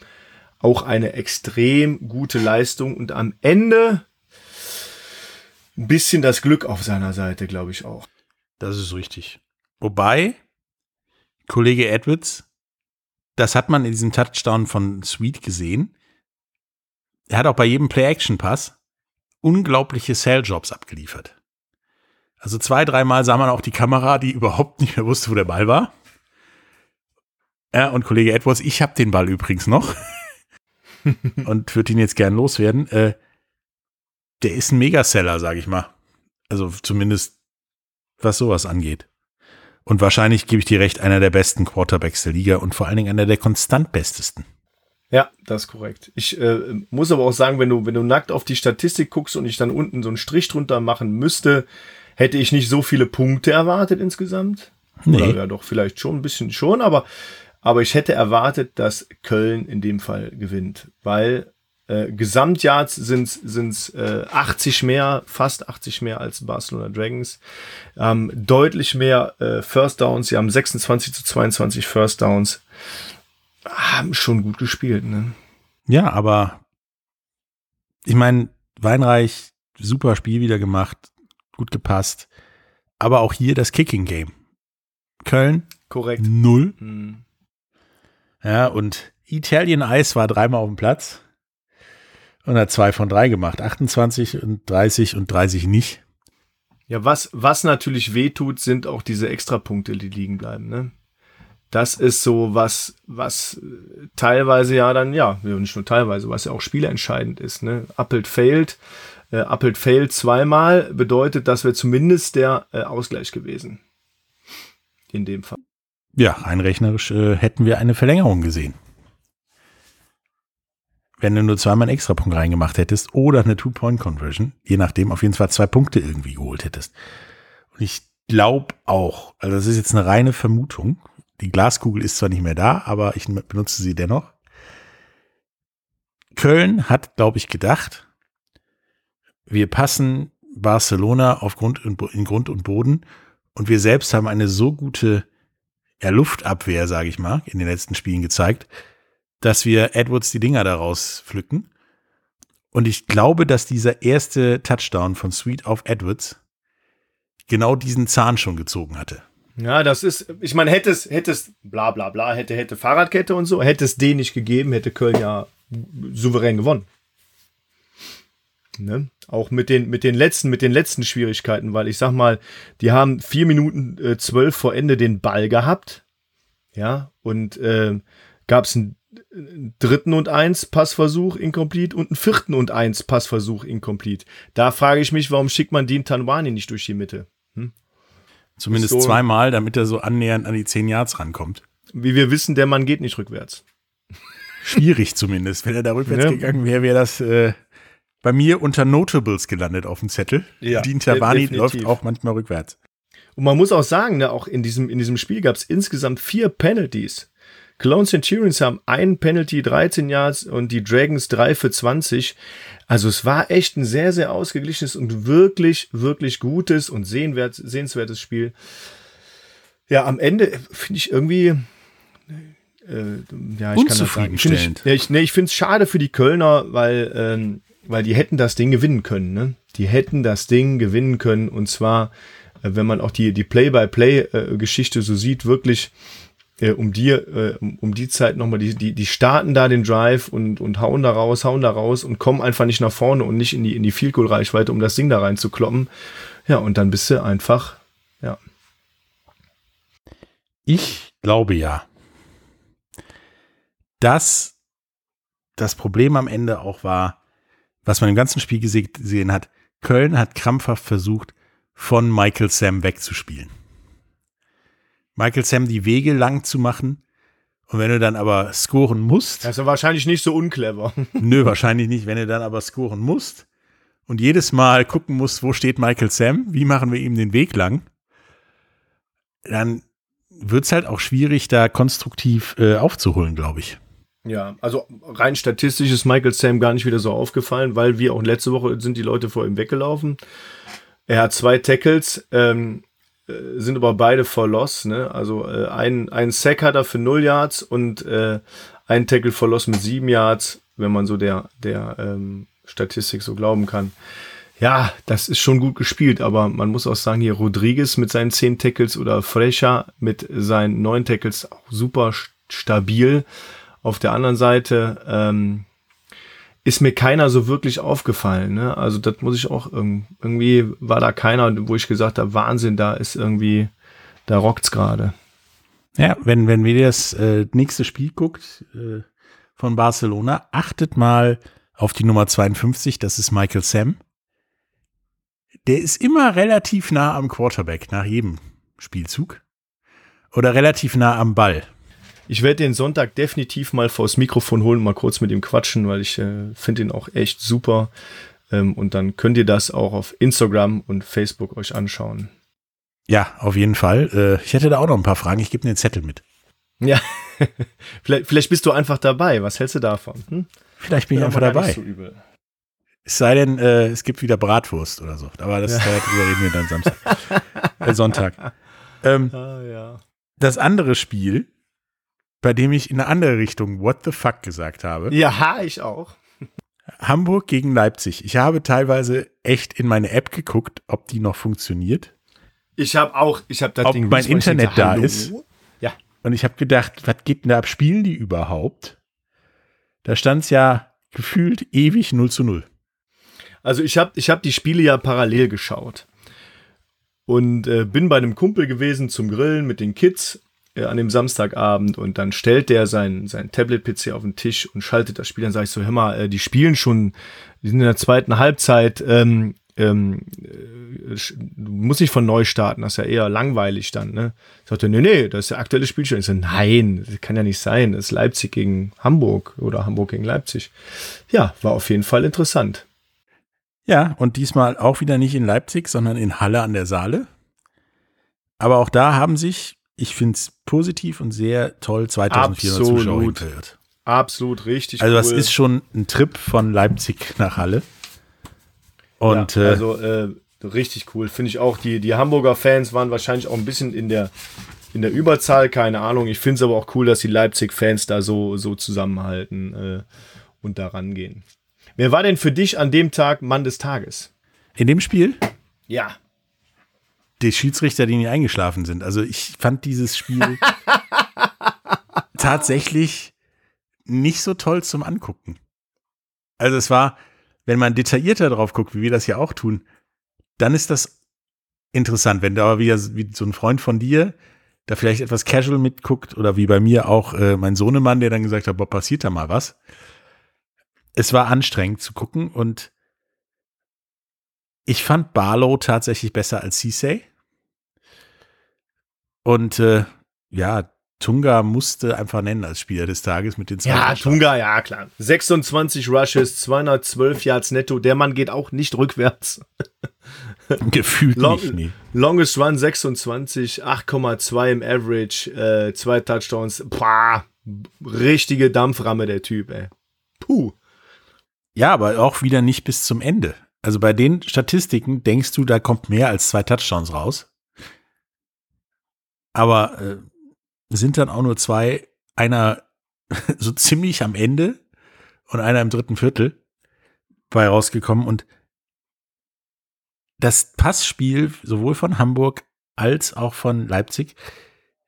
Auch eine extrem gute Leistung und am Ende ein bisschen das Glück auf seiner Seite, glaube ich auch. Das ist richtig. Wobei, Kollege Edwards, das hat man in diesem Touchdown von Sweet gesehen. Er hat auch bei jedem Play-Action-Pass unglaubliche Sell-Jobs abgeliefert. Also zwei, dreimal sah man auch die Kamera, die überhaupt nicht mehr wusste, wo der Ball war. Ja, und Kollege Edwards, ich habe den Ball übrigens noch und würde ihn jetzt gern loswerden. Äh, der ist ein Megaseller, sage ich mal. Also zumindest was sowas angeht. Und wahrscheinlich gebe ich dir recht, einer der besten Quarterbacks der Liga und vor allen Dingen einer der konstant bestesten. Ja, das ist korrekt. Ich äh, muss aber auch sagen, wenn du, wenn du nackt auf die Statistik guckst und ich dann unten so einen Strich drunter machen müsste, hätte ich nicht so viele Punkte erwartet insgesamt. Nee. Oder ja doch, vielleicht schon ein bisschen schon, aber, aber ich hätte erwartet, dass Köln in dem Fall gewinnt, weil äh, Gesamtyards sind sind's äh, 80 mehr, fast 80 mehr als Barcelona Dragons. Ähm, deutlich mehr äh, First Downs. Sie haben 26 zu 22 First Downs. Haben schon gut gespielt, ne? Ja, aber ich meine, Weinreich, super Spiel wieder gemacht, gut gepasst. Aber auch hier das Kicking Game. Köln. Korrekt. Null. Mhm. Ja, und Italian Ice war dreimal auf dem Platz und hat zwei von drei gemacht. 28 und 30 und 30 nicht. Ja, was, was natürlich wehtut, sind auch diese Extrapunkte, die liegen bleiben, ne? Das ist so was, was teilweise ja dann, ja, nicht nur teilweise, was ja auch spielentscheidend ist, ne? Appelt failed, äh, Appelt failed zweimal, bedeutet, das wäre zumindest der äh, Ausgleich gewesen. In dem Fall. Ja, rein rechnerisch äh, hätten wir eine Verlängerung gesehen wenn du nur zweimal einen Extrapunkt reingemacht hättest oder eine Two-Point-Conversion, je nachdem, auf jeden Fall zwei Punkte irgendwie geholt hättest. Und ich glaube auch, also das ist jetzt eine reine Vermutung, die Glaskugel ist zwar nicht mehr da, aber ich benutze sie dennoch. Köln hat, glaube ich, gedacht, wir passen Barcelona auf Grund in Grund und Boden und wir selbst haben eine so gute ja, Luftabwehr, sage ich mal, in den letzten Spielen gezeigt, dass wir Edwards die Dinger daraus pflücken. Und ich glaube, dass dieser erste Touchdown von Sweet auf Edwards genau diesen Zahn schon gezogen hatte. Ja, das ist, ich meine, hätte es, hätte es, bla bla bla, hätte, hätte Fahrradkette und so, hätte es den nicht gegeben, hätte Köln ja souverän gewonnen. Ne? Auch mit den, mit den letzten, mit den letzten Schwierigkeiten, weil ich sag mal, die haben vier Minuten äh, zwölf vor Ende den Ball gehabt. Ja, und äh, gab es einen dritten und eins Passversuch incomplete und einen vierten und eins Passversuch incomplete. Da frage ich mich, warum schickt man Dean Tanwani nicht durch die Mitte? Hm? Zumindest so, zweimal, damit er so annähernd an die zehn Yards rankommt. Wie wir wissen, der Mann geht nicht rückwärts. Schwierig zumindest. Wenn er da rückwärts ja. gegangen wäre, wäre das äh, bei mir unter Notables gelandet auf dem Zettel. Ja, Dean Tanwani läuft auch manchmal rückwärts. Und man muss auch sagen, ne, auch in diesem, in diesem Spiel gab es insgesamt vier Penalties. Clone Centurions haben ein Penalty, 13 Yards und die Dragons 3 für 20. Also es war echt ein sehr, sehr ausgeglichenes und wirklich, wirklich gutes und sehenswert, sehenswertes Spiel. Ja, am Ende finde ich irgendwie, äh, ja, ich kann das sagen. Find ich, nee, ich, nee, ich finde es schade für die Kölner, weil, ähm, weil die hätten das Ding gewinnen können. Ne? Die hätten das Ding gewinnen können und zwar, äh, wenn man auch die, die Play-by-Play-Geschichte äh, so sieht, wirklich äh, um die, äh, um die Zeit nochmal, die, die, die starten da den Drive und, und hauen da raus, hauen da raus und kommen einfach nicht nach vorne und nicht in die, in die Field Goal Reichweite, um das Ding da reinzukloppen. Ja, und dann bist du einfach, ja. Ich glaube ja, dass das Problem am Ende auch war, was man im ganzen Spiel gesehen hat, Köln hat krampfhaft versucht, von Michael Sam wegzuspielen. Michael Sam die Wege lang zu machen. Und wenn du dann aber scoren musst. Das ist wahrscheinlich nicht so unclever. Nö, wahrscheinlich nicht. Wenn du dann aber scoren musst und jedes Mal gucken musst, wo steht Michael Sam, wie machen wir ihm den Weg lang, dann wird es halt auch schwierig, da konstruktiv äh, aufzuholen, glaube ich. Ja, also rein statistisch ist Michael Sam gar nicht wieder so aufgefallen, weil wie auch letzte Woche sind die Leute vor ihm weggelaufen. Er hat zwei Tackles. Ähm, äh, sind aber beide for loss, ne? Also äh, ein, ein Sack hat er für 0 Yards und äh, ein Tackle for loss mit 7 Yards, wenn man so der, der ähm, Statistik so glauben kann. Ja, das ist schon gut gespielt, aber man muss auch sagen, hier Rodriguez mit seinen 10 Tackles oder Frecha mit seinen 9 Tackles auch super stabil. Auf der anderen Seite, ähm, ist mir keiner so wirklich aufgefallen. Ne? Also das muss ich auch irgendwie war da keiner, wo ich gesagt habe, Wahnsinn, da ist irgendwie, da rockt's gerade. Ja, wenn wenn wir das äh, nächste Spiel guckt äh, von Barcelona, achtet mal auf die Nummer 52, das ist Michael Sam. der ist immer relativ nah am Quarterback nach jedem Spielzug. Oder relativ nah am Ball. Ich werde den Sonntag definitiv mal vors Mikrofon holen, mal kurz mit ihm quatschen, weil ich äh, finde ihn auch echt super. Ähm, und dann könnt ihr das auch auf Instagram und Facebook euch anschauen. Ja, auf jeden Fall. Äh, ich hätte da auch noch ein paar Fragen. Ich gebe dir den Zettel mit. Ja, vielleicht, vielleicht bist du einfach dabei. Was hältst du davon? Hm? Vielleicht bin ich einfach dabei. So es sei denn, äh, es gibt wieder Bratwurst oder so. Aber das ja. darüber reden wir dann Samstag. äh, Sonntag. Ähm, ah, ja. Das andere Spiel, bei dem ich in eine andere Richtung What the fuck gesagt habe. Ja, ich auch. Hamburg gegen Leipzig. Ich habe teilweise echt in meine App geguckt, ob die noch funktioniert. Ich habe auch, ich habe das ob Ding, mein Internet da ist. Ja. Und ich habe gedacht, was geht denn da ab? Spielen die überhaupt? Da stand es ja gefühlt ewig 0 zu 0. Also ich habe ich hab die Spiele ja parallel geschaut. Und äh, bin bei einem Kumpel gewesen zum Grillen mit den Kids an dem Samstagabend und dann stellt der sein, sein Tablet-PC auf den Tisch und schaltet das Spiel. Dann sage ich so, hör mal, äh, die spielen schon, die sind in der zweiten Halbzeit, ähm, ähm, äh, du musst von neu starten, das ist ja eher langweilig dann, ne? Sagt er, nee, nee, das ist der aktuelle Spielstand. Ich so, nein, das kann ja nicht sein, das ist Leipzig gegen Hamburg oder Hamburg gegen Leipzig. Ja, war auf jeden Fall interessant. Ja, und diesmal auch wieder nicht in Leipzig, sondern in Halle an der Saale. Aber auch da haben sich, ich finde es positiv und sehr toll, 2400 Absolut. Zuschauer hinverirrt. Absolut richtig. Also, cool. das ist schon ein Trip von Leipzig nach Halle. Und, ja, äh, also, äh, richtig cool. Finde ich auch. Die, die Hamburger Fans waren wahrscheinlich auch ein bisschen in der, in der Überzahl, keine Ahnung. Ich finde es aber auch cool, dass die Leipzig-Fans da so, so zusammenhalten äh, und da rangehen. Wer war denn für dich an dem Tag Mann des Tages? In dem Spiel? Ja. Die Schiedsrichter, die nie eingeschlafen sind. Also ich fand dieses Spiel tatsächlich nicht so toll zum Angucken. Also es war, wenn man detaillierter drauf guckt, wie wir das ja auch tun, dann ist das interessant. Wenn da aber wieder wie so ein Freund von dir da vielleicht etwas casual mitguckt oder wie bei mir auch äh, mein Sohnemann, der dann gesagt hat, boah, passiert da mal was es war anstrengend zu gucken und ich fand Barlow tatsächlich besser als Cissay. Und äh, ja, Tunga musste einfach nennen als Spieler des Tages mit den zwei. Ja, Tunga, ja, klar. 26 Rushes, 212 Yards netto. Der Mann geht auch nicht rückwärts. Gefühlt Long, nicht, nee. Longest Run 26, 8,2 im Average, äh, zwei Touchdowns. Pah, richtige Dampframme, der Typ, ey. Puh. Ja, aber auch wieder nicht bis zum Ende. Also bei den Statistiken denkst du, da kommt mehr als zwei Touchdowns raus. Aber äh, sind dann auch nur zwei, einer so ziemlich am Ende und einer im dritten Viertel bei rausgekommen. Und das Passspiel sowohl von Hamburg als auch von Leipzig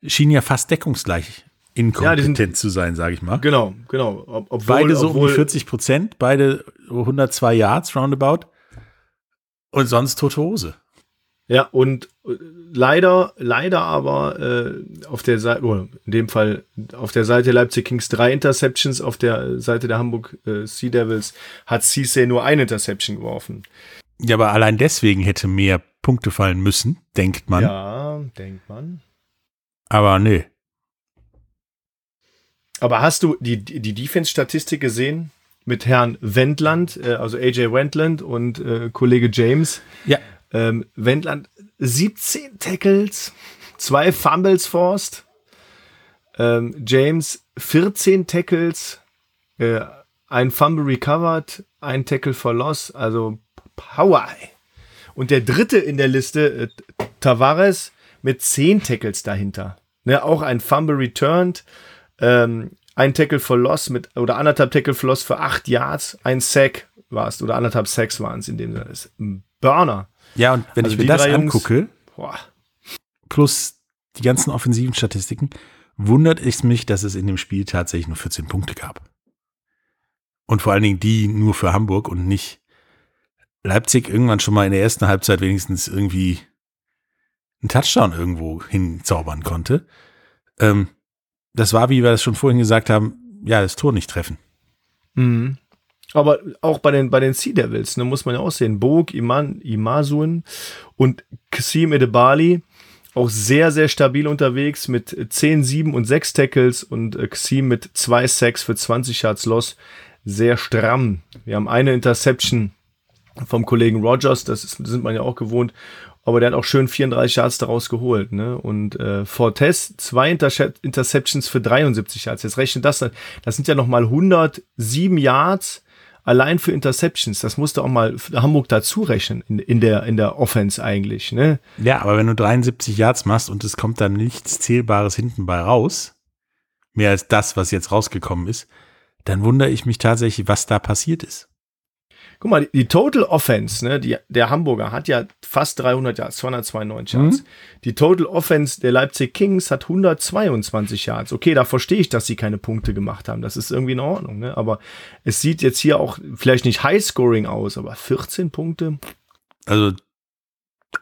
schien ja fast deckungsgleich inkompetent ja, zu sein, sage ich mal. Genau, genau. Ob, obwohl, beide so obwohl, um die 40 Prozent, beide 102 Yards roundabout und sonst tote Hose. Ja, und äh, leider, leider aber äh, auf der Seite, oder in dem Fall auf der Seite Leipzig Kings drei Interceptions, auf der Seite der Hamburg äh, Sea Devils hat Cisse nur eine Interception geworfen. Ja, aber allein deswegen hätte mehr Punkte fallen müssen, denkt man. Ja, denkt man. Aber nö. Aber hast du die, die Defense-Statistik gesehen mit Herrn Wendland, äh, also AJ Wendland und äh, Kollege James? Ja. Ähm, Wendland 17 Tackles, zwei Fumbles forced. Ähm, James 14 Tackles, äh, ein Fumble recovered, ein Tackle for loss, also Power. Und der dritte in der Liste, äh, Tavares, mit 10 Tackles dahinter. Ne, auch ein Fumble returned ähm, ein Tackle for Loss mit, oder anderthalb Tackle for Loss für acht Yards, ein Sack war es, oder anderthalb Sacks waren es in dem Sinne. Ist ein Burner. Ja, und wenn also ich mir das angucke, Jungs, plus die ganzen offensiven Statistiken, wundert es mich, dass es in dem Spiel tatsächlich nur 14 Punkte gab. Und vor allen Dingen die nur für Hamburg und nicht Leipzig irgendwann schon mal in der ersten Halbzeit wenigstens irgendwie einen Touchdown irgendwo hinzaubern konnte. Ähm, das war, wie wir das schon vorhin gesagt haben, ja, das Tor nicht treffen. Mhm. Aber auch bei den, bei den Sea Devils, ne, muss man ja auch sehen. Bog, Iman, Imasun und Kasim Edebali auch sehr, sehr stabil unterwegs mit 10, 7 und 6 Tackles und äh, Kasim mit 2 Sacks für 20 Yards Loss. Sehr stramm. Wir haben eine Interception vom Kollegen Rogers, das, ist, sind man ja auch gewohnt, aber der hat auch schön 34 Yards daraus geholt. Ne? Und äh, Fortes zwei Inter Interceptions für 73 Yards. Jetzt rechnet das, das sind ja nochmal 107 Yards allein für Interceptions. Das musste auch mal Hamburg dazu rechnen in, in, der, in der Offense eigentlich. Ne? Ja, aber wenn du 73 Yards machst und es kommt dann nichts Zählbares hinten bei raus, mehr als das, was jetzt rausgekommen ist, dann wundere ich mich tatsächlich, was da passiert ist. Guck mal, die, die Total Offense, ne, die, der Hamburger hat ja fast 300 Yards, 292 Yards. Mhm. Die Total Offense der Leipzig Kings hat 122 Yards. Okay, da verstehe ich, dass sie keine Punkte gemacht haben. Das ist irgendwie in Ordnung, ne? Aber es sieht jetzt hier auch vielleicht nicht High-Scoring aus, aber 14 Punkte. Also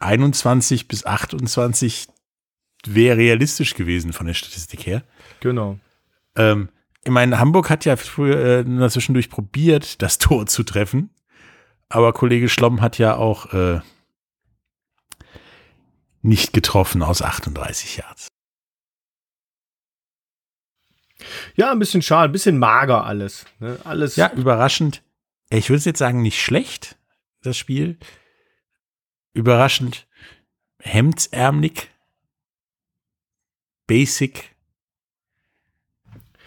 21 bis 28 wäre realistisch gewesen von der Statistik her. Genau. Ähm, ich meine, Hamburg hat ja früher äh, zwischendurch probiert, das Tor zu treffen. Aber Kollege Schlomm hat ja auch äh, nicht getroffen aus 38 Yards. Ja, ein bisschen schade, ein bisschen mager alles. Ne? alles. Ja, überraschend. Ich würde jetzt sagen, nicht schlecht, das Spiel. Überraschend hemdsärmlich. Basic.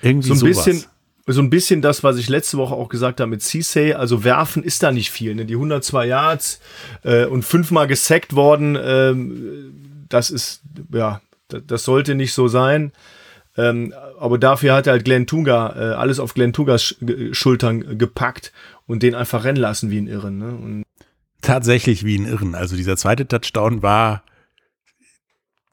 Irgendwie so ein sowas. bisschen so ein bisschen das, was ich letzte Woche auch gesagt habe mit Cisse. Also werfen ist da nicht viel. Ne? Die 102 Yards äh, und fünfmal gesackt worden, ähm, das ist, ja, das, sollte nicht so sein. Ähm, aber dafür hat halt Glenn Tunga äh, alles auf Glenn Tungas Schultern gepackt und den einfach rennen lassen wie ein Irren. Ne? Und Tatsächlich wie ein Irren. Also dieser zweite Touchdown war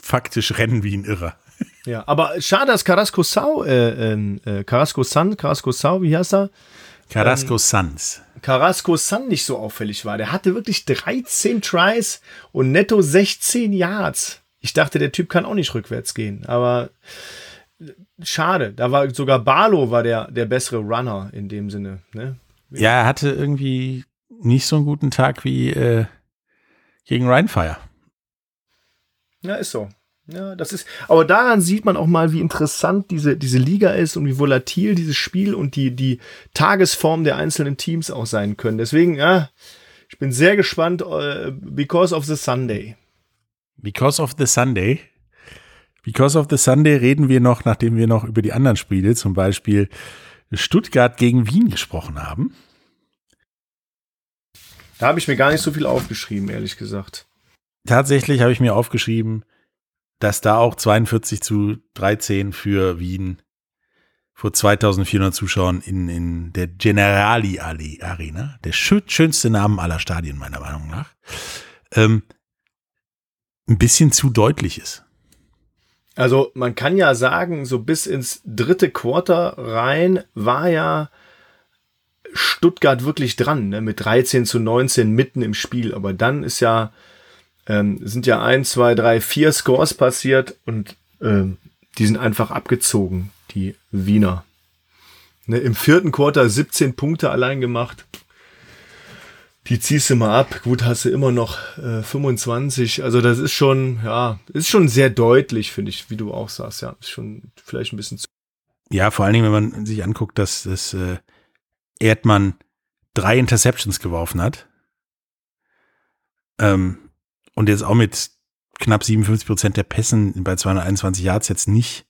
faktisch Rennen wie ein Irrer. Ja, aber schade, dass Carrasco Sau, äh, ähm, äh, Carrasco San, Carrasco Sau, wie heißt er? Carrasco ähm, Sans. Carrasco San nicht so auffällig war. Der hatte wirklich 13 Tries und netto 16 Yards. Ich dachte, der Typ kann auch nicht rückwärts gehen, aber schade. Da war sogar Barlow war der, der bessere Runner in dem Sinne. Ne? Ja, er hatte irgendwie nicht so einen guten Tag wie äh, gegen Rheinfire. Ja, ist so. Ja, das ist, aber daran sieht man auch mal, wie interessant diese, diese Liga ist und wie volatil dieses Spiel und die, die Tagesform der einzelnen Teams auch sein können. Deswegen, ja, ich bin sehr gespannt, uh, because of the Sunday. Because of the Sunday. Because of the Sunday reden wir noch, nachdem wir noch über die anderen Spiele, zum Beispiel Stuttgart gegen Wien gesprochen haben. Da habe ich mir gar nicht so viel aufgeschrieben, ehrlich gesagt. Tatsächlich habe ich mir aufgeschrieben, dass da auch 42 zu 13 für Wien vor 2400 Zuschauern in, in der Generali Arena, der schönste Name aller Stadien meiner Meinung nach, ähm, ein bisschen zu deutlich ist. Also man kann ja sagen, so bis ins dritte Quarter rein war ja Stuttgart wirklich dran, ne? mit 13 zu 19 mitten im Spiel. Aber dann ist ja ähm, sind ja ein, zwei, drei, vier Scores passiert und ähm, die sind einfach abgezogen, die Wiener. Ne, Im vierten Quarter 17 Punkte allein gemacht. Die ziehst du mal ab. Gut, hast du immer noch äh, 25. Also das ist schon, ja, ist schon sehr deutlich, finde ich, wie du auch sagst. Ja, ist schon vielleicht ein bisschen zu. Ja, vor allen Dingen, wenn man sich anguckt, dass das äh, Erdmann drei Interceptions geworfen hat. Ähm, und jetzt auch mit knapp 57 Prozent der Pässen bei 221 Yards jetzt nicht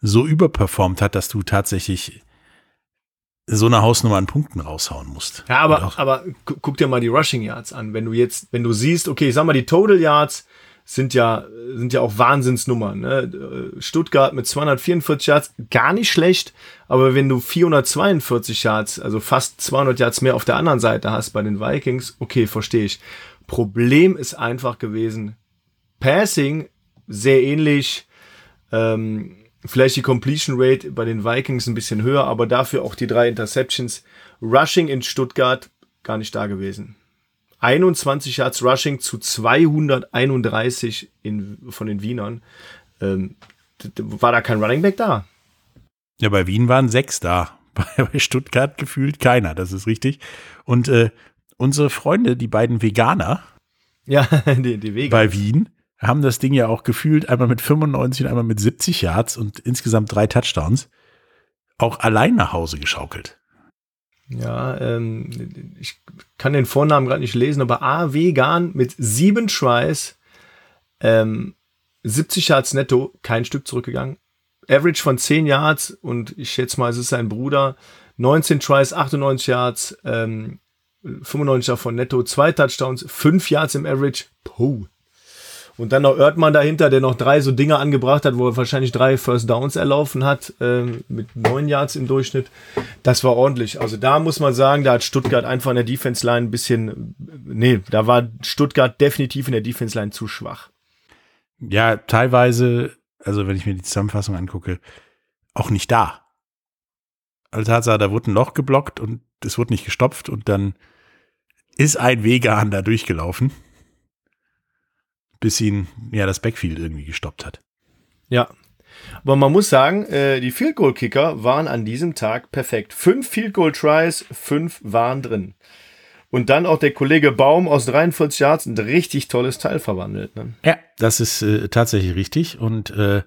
so überperformt hat, dass du tatsächlich so eine Hausnummer an Punkten raushauen musst. Ja, aber, aber guck dir mal die Rushing Yards an. Wenn du jetzt, wenn du siehst, okay, ich sag mal, die Total Yards sind ja, sind ja auch Wahnsinnsnummern. Ne? Stuttgart mit 244 Yards, gar nicht schlecht, aber wenn du 442 Yards, also fast 200 Yards mehr auf der anderen Seite hast bei den Vikings, okay, verstehe ich. Problem ist einfach gewesen, Passing sehr ähnlich, ähm, vielleicht die Completion Rate bei den Vikings ein bisschen höher, aber dafür auch die drei Interceptions. Rushing in Stuttgart gar nicht da gewesen. 21 Yards Rushing zu 231 in, von den Wienern. Ähm, war da kein Running Back da? Ja, bei Wien waren sechs da Bei Stuttgart gefühlt keiner, das ist richtig. Und äh, unsere Freunde, die beiden Veganer Ja, die, die Wege. bei Wien, haben das Ding ja auch gefühlt einmal mit 95 und einmal mit 70 Yards und insgesamt drei Touchdowns auch allein nach Hause geschaukelt. Ja, ähm, ich kann den Vornamen gerade nicht lesen, aber A. Vegan mit sieben Tries, ähm, 70 Yards netto, kein Stück zurückgegangen. Average von 10 Yards und ich schätze mal, es ist sein Bruder. 19 Tries, 98 Yards, ähm, 95 davon netto, zwei Touchdowns, 5 Yards im Average. Puh. Und dann noch Oertmann dahinter, der noch drei so Dinge angebracht hat, wo er wahrscheinlich drei First Downs erlaufen hat, ähm, mit neun Yards im Durchschnitt. Das war ordentlich. Also da muss man sagen, da hat Stuttgart einfach in der Defense Line ein bisschen, nee, da war Stuttgart definitiv in der Defense Line zu schwach. Ja, teilweise, also wenn ich mir die Zusammenfassung angucke, auch nicht da. Also Tatsache, da wurde ein Loch geblockt und es wurde nicht gestopft und dann ist ein Vegan da durchgelaufen, bis ihn ja das Backfield irgendwie gestoppt hat. Ja. Aber man muss sagen, äh, die Field Goal Kicker waren an diesem Tag perfekt. Fünf Field Goal Tries, fünf waren drin. Und dann auch der Kollege Baum aus 43 Yards ein richtig tolles Teil verwandelt. Ne? Ja, das ist äh, tatsächlich richtig und äh,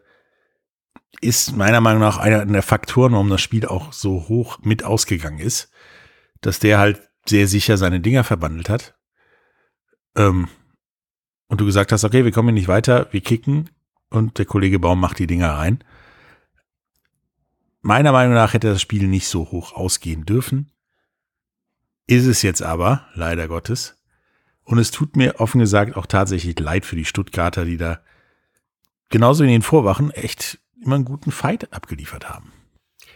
ist meiner Meinung nach einer der Faktoren, warum das Spiel auch so hoch mit ausgegangen ist, dass der halt sehr sicher seine Dinger verwandelt hat. Ähm, und du gesagt hast, okay, wir kommen hier nicht weiter, wir kicken und der Kollege Baum macht die Dinger rein. Meiner Meinung nach hätte das Spiel nicht so hoch ausgehen dürfen. Ist es jetzt aber, leider Gottes. Und es tut mir offen gesagt auch tatsächlich leid für die Stuttgarter, die da genauso in den Vorwachen echt immer einen guten Fight abgeliefert haben.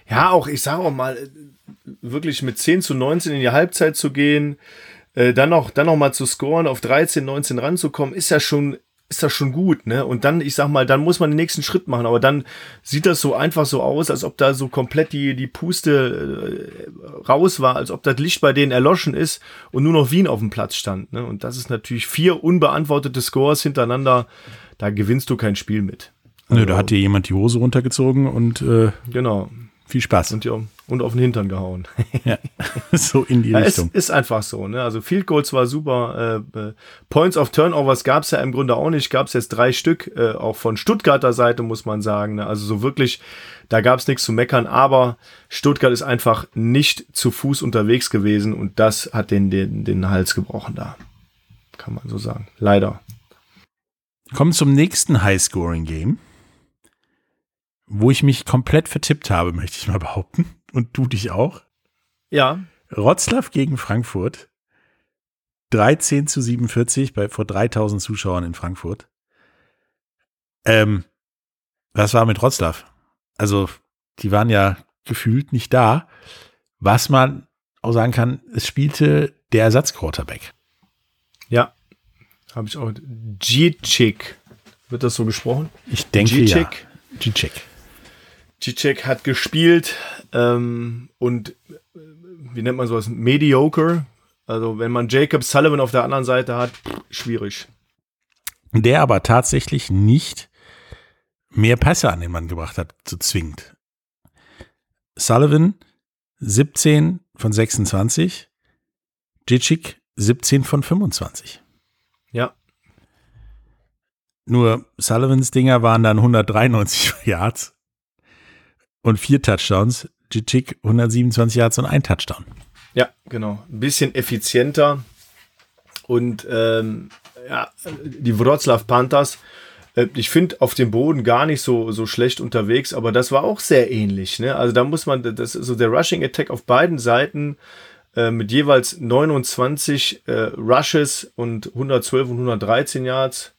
Ja, auch, ich sage auch mal, äh, wirklich mit 10 zu 19 in die Halbzeit zu gehen, äh, dann noch, dann noch mal zu scoren, auf 13, 19 ranzukommen, ist ja schon, ist das schon gut, ne? Und dann, ich sag mal, dann muss man den nächsten Schritt machen, aber dann sieht das so einfach so aus, als ob da so komplett die, die Puste äh, raus war, als ob das Licht bei denen erloschen ist und nur noch Wien auf dem Platz stand, ne? Und das ist natürlich vier unbeantwortete Scores hintereinander, da gewinnst du kein Spiel mit. Nö, da hat dir jemand die Hose runtergezogen und äh, Genau. Viel Spaß. Und, ja, und auf den Hintern gehauen. Ja, so in die Ja, es Richtung. ist einfach so. Ne? Also Field Goals war super. Äh, äh, Points of Turnovers gab es ja im Grunde auch nicht. Gab es jetzt drei Stück, äh, auch von Stuttgarter Seite muss man sagen. Ne? Also so wirklich, da gab es nichts zu meckern. Aber Stuttgart ist einfach nicht zu Fuß unterwegs gewesen und das hat den, den, den Hals gebrochen da. Kann man so sagen. Leider. Kommen zum nächsten High-Scoring-Game, wo ich mich komplett vertippt habe, möchte ich mal behaupten. Und du dich auch. Ja, Rotzlaff gegen Frankfurt. 13 zu 47 bei vor 3000 Zuschauern in Frankfurt. Ähm, was war mit Rotzlaff? Also, die waren ja gefühlt nicht da. Was man auch sagen kann, es spielte der Ersatzquarterback. ja. Habe ich auch. G-Chick. Wird das so gesprochen? Ich denke ja. G-Chick. Cicek hat gespielt ähm, und äh, wie nennt man sowas? Mediocre. Also wenn man Jacob Sullivan auf der anderen Seite hat, schwierig. Der aber tatsächlich nicht mehr Pässe an den Mann gebracht hat, so zwingend. Sullivan 17 von 26, Jitschik 17 von 25. Ja, Nur Sullivans Dinger waren dann 193 Yards und vier Touchdowns. Jitschik 127 Yards und ein Touchdown. ja, genau. Ein bisschen effizienter. Und ähm, ja, die Wroclaw Panthers, äh, ich finde auf dem Boden gar nicht so, so schlecht unterwegs, aber das war auch sehr ähnlich. Ne? Also da muss man, das ist so der Rushing Attack auf beiden Seiten äh, mit jeweils 29 äh, Rushes und 112 und 113 Yards.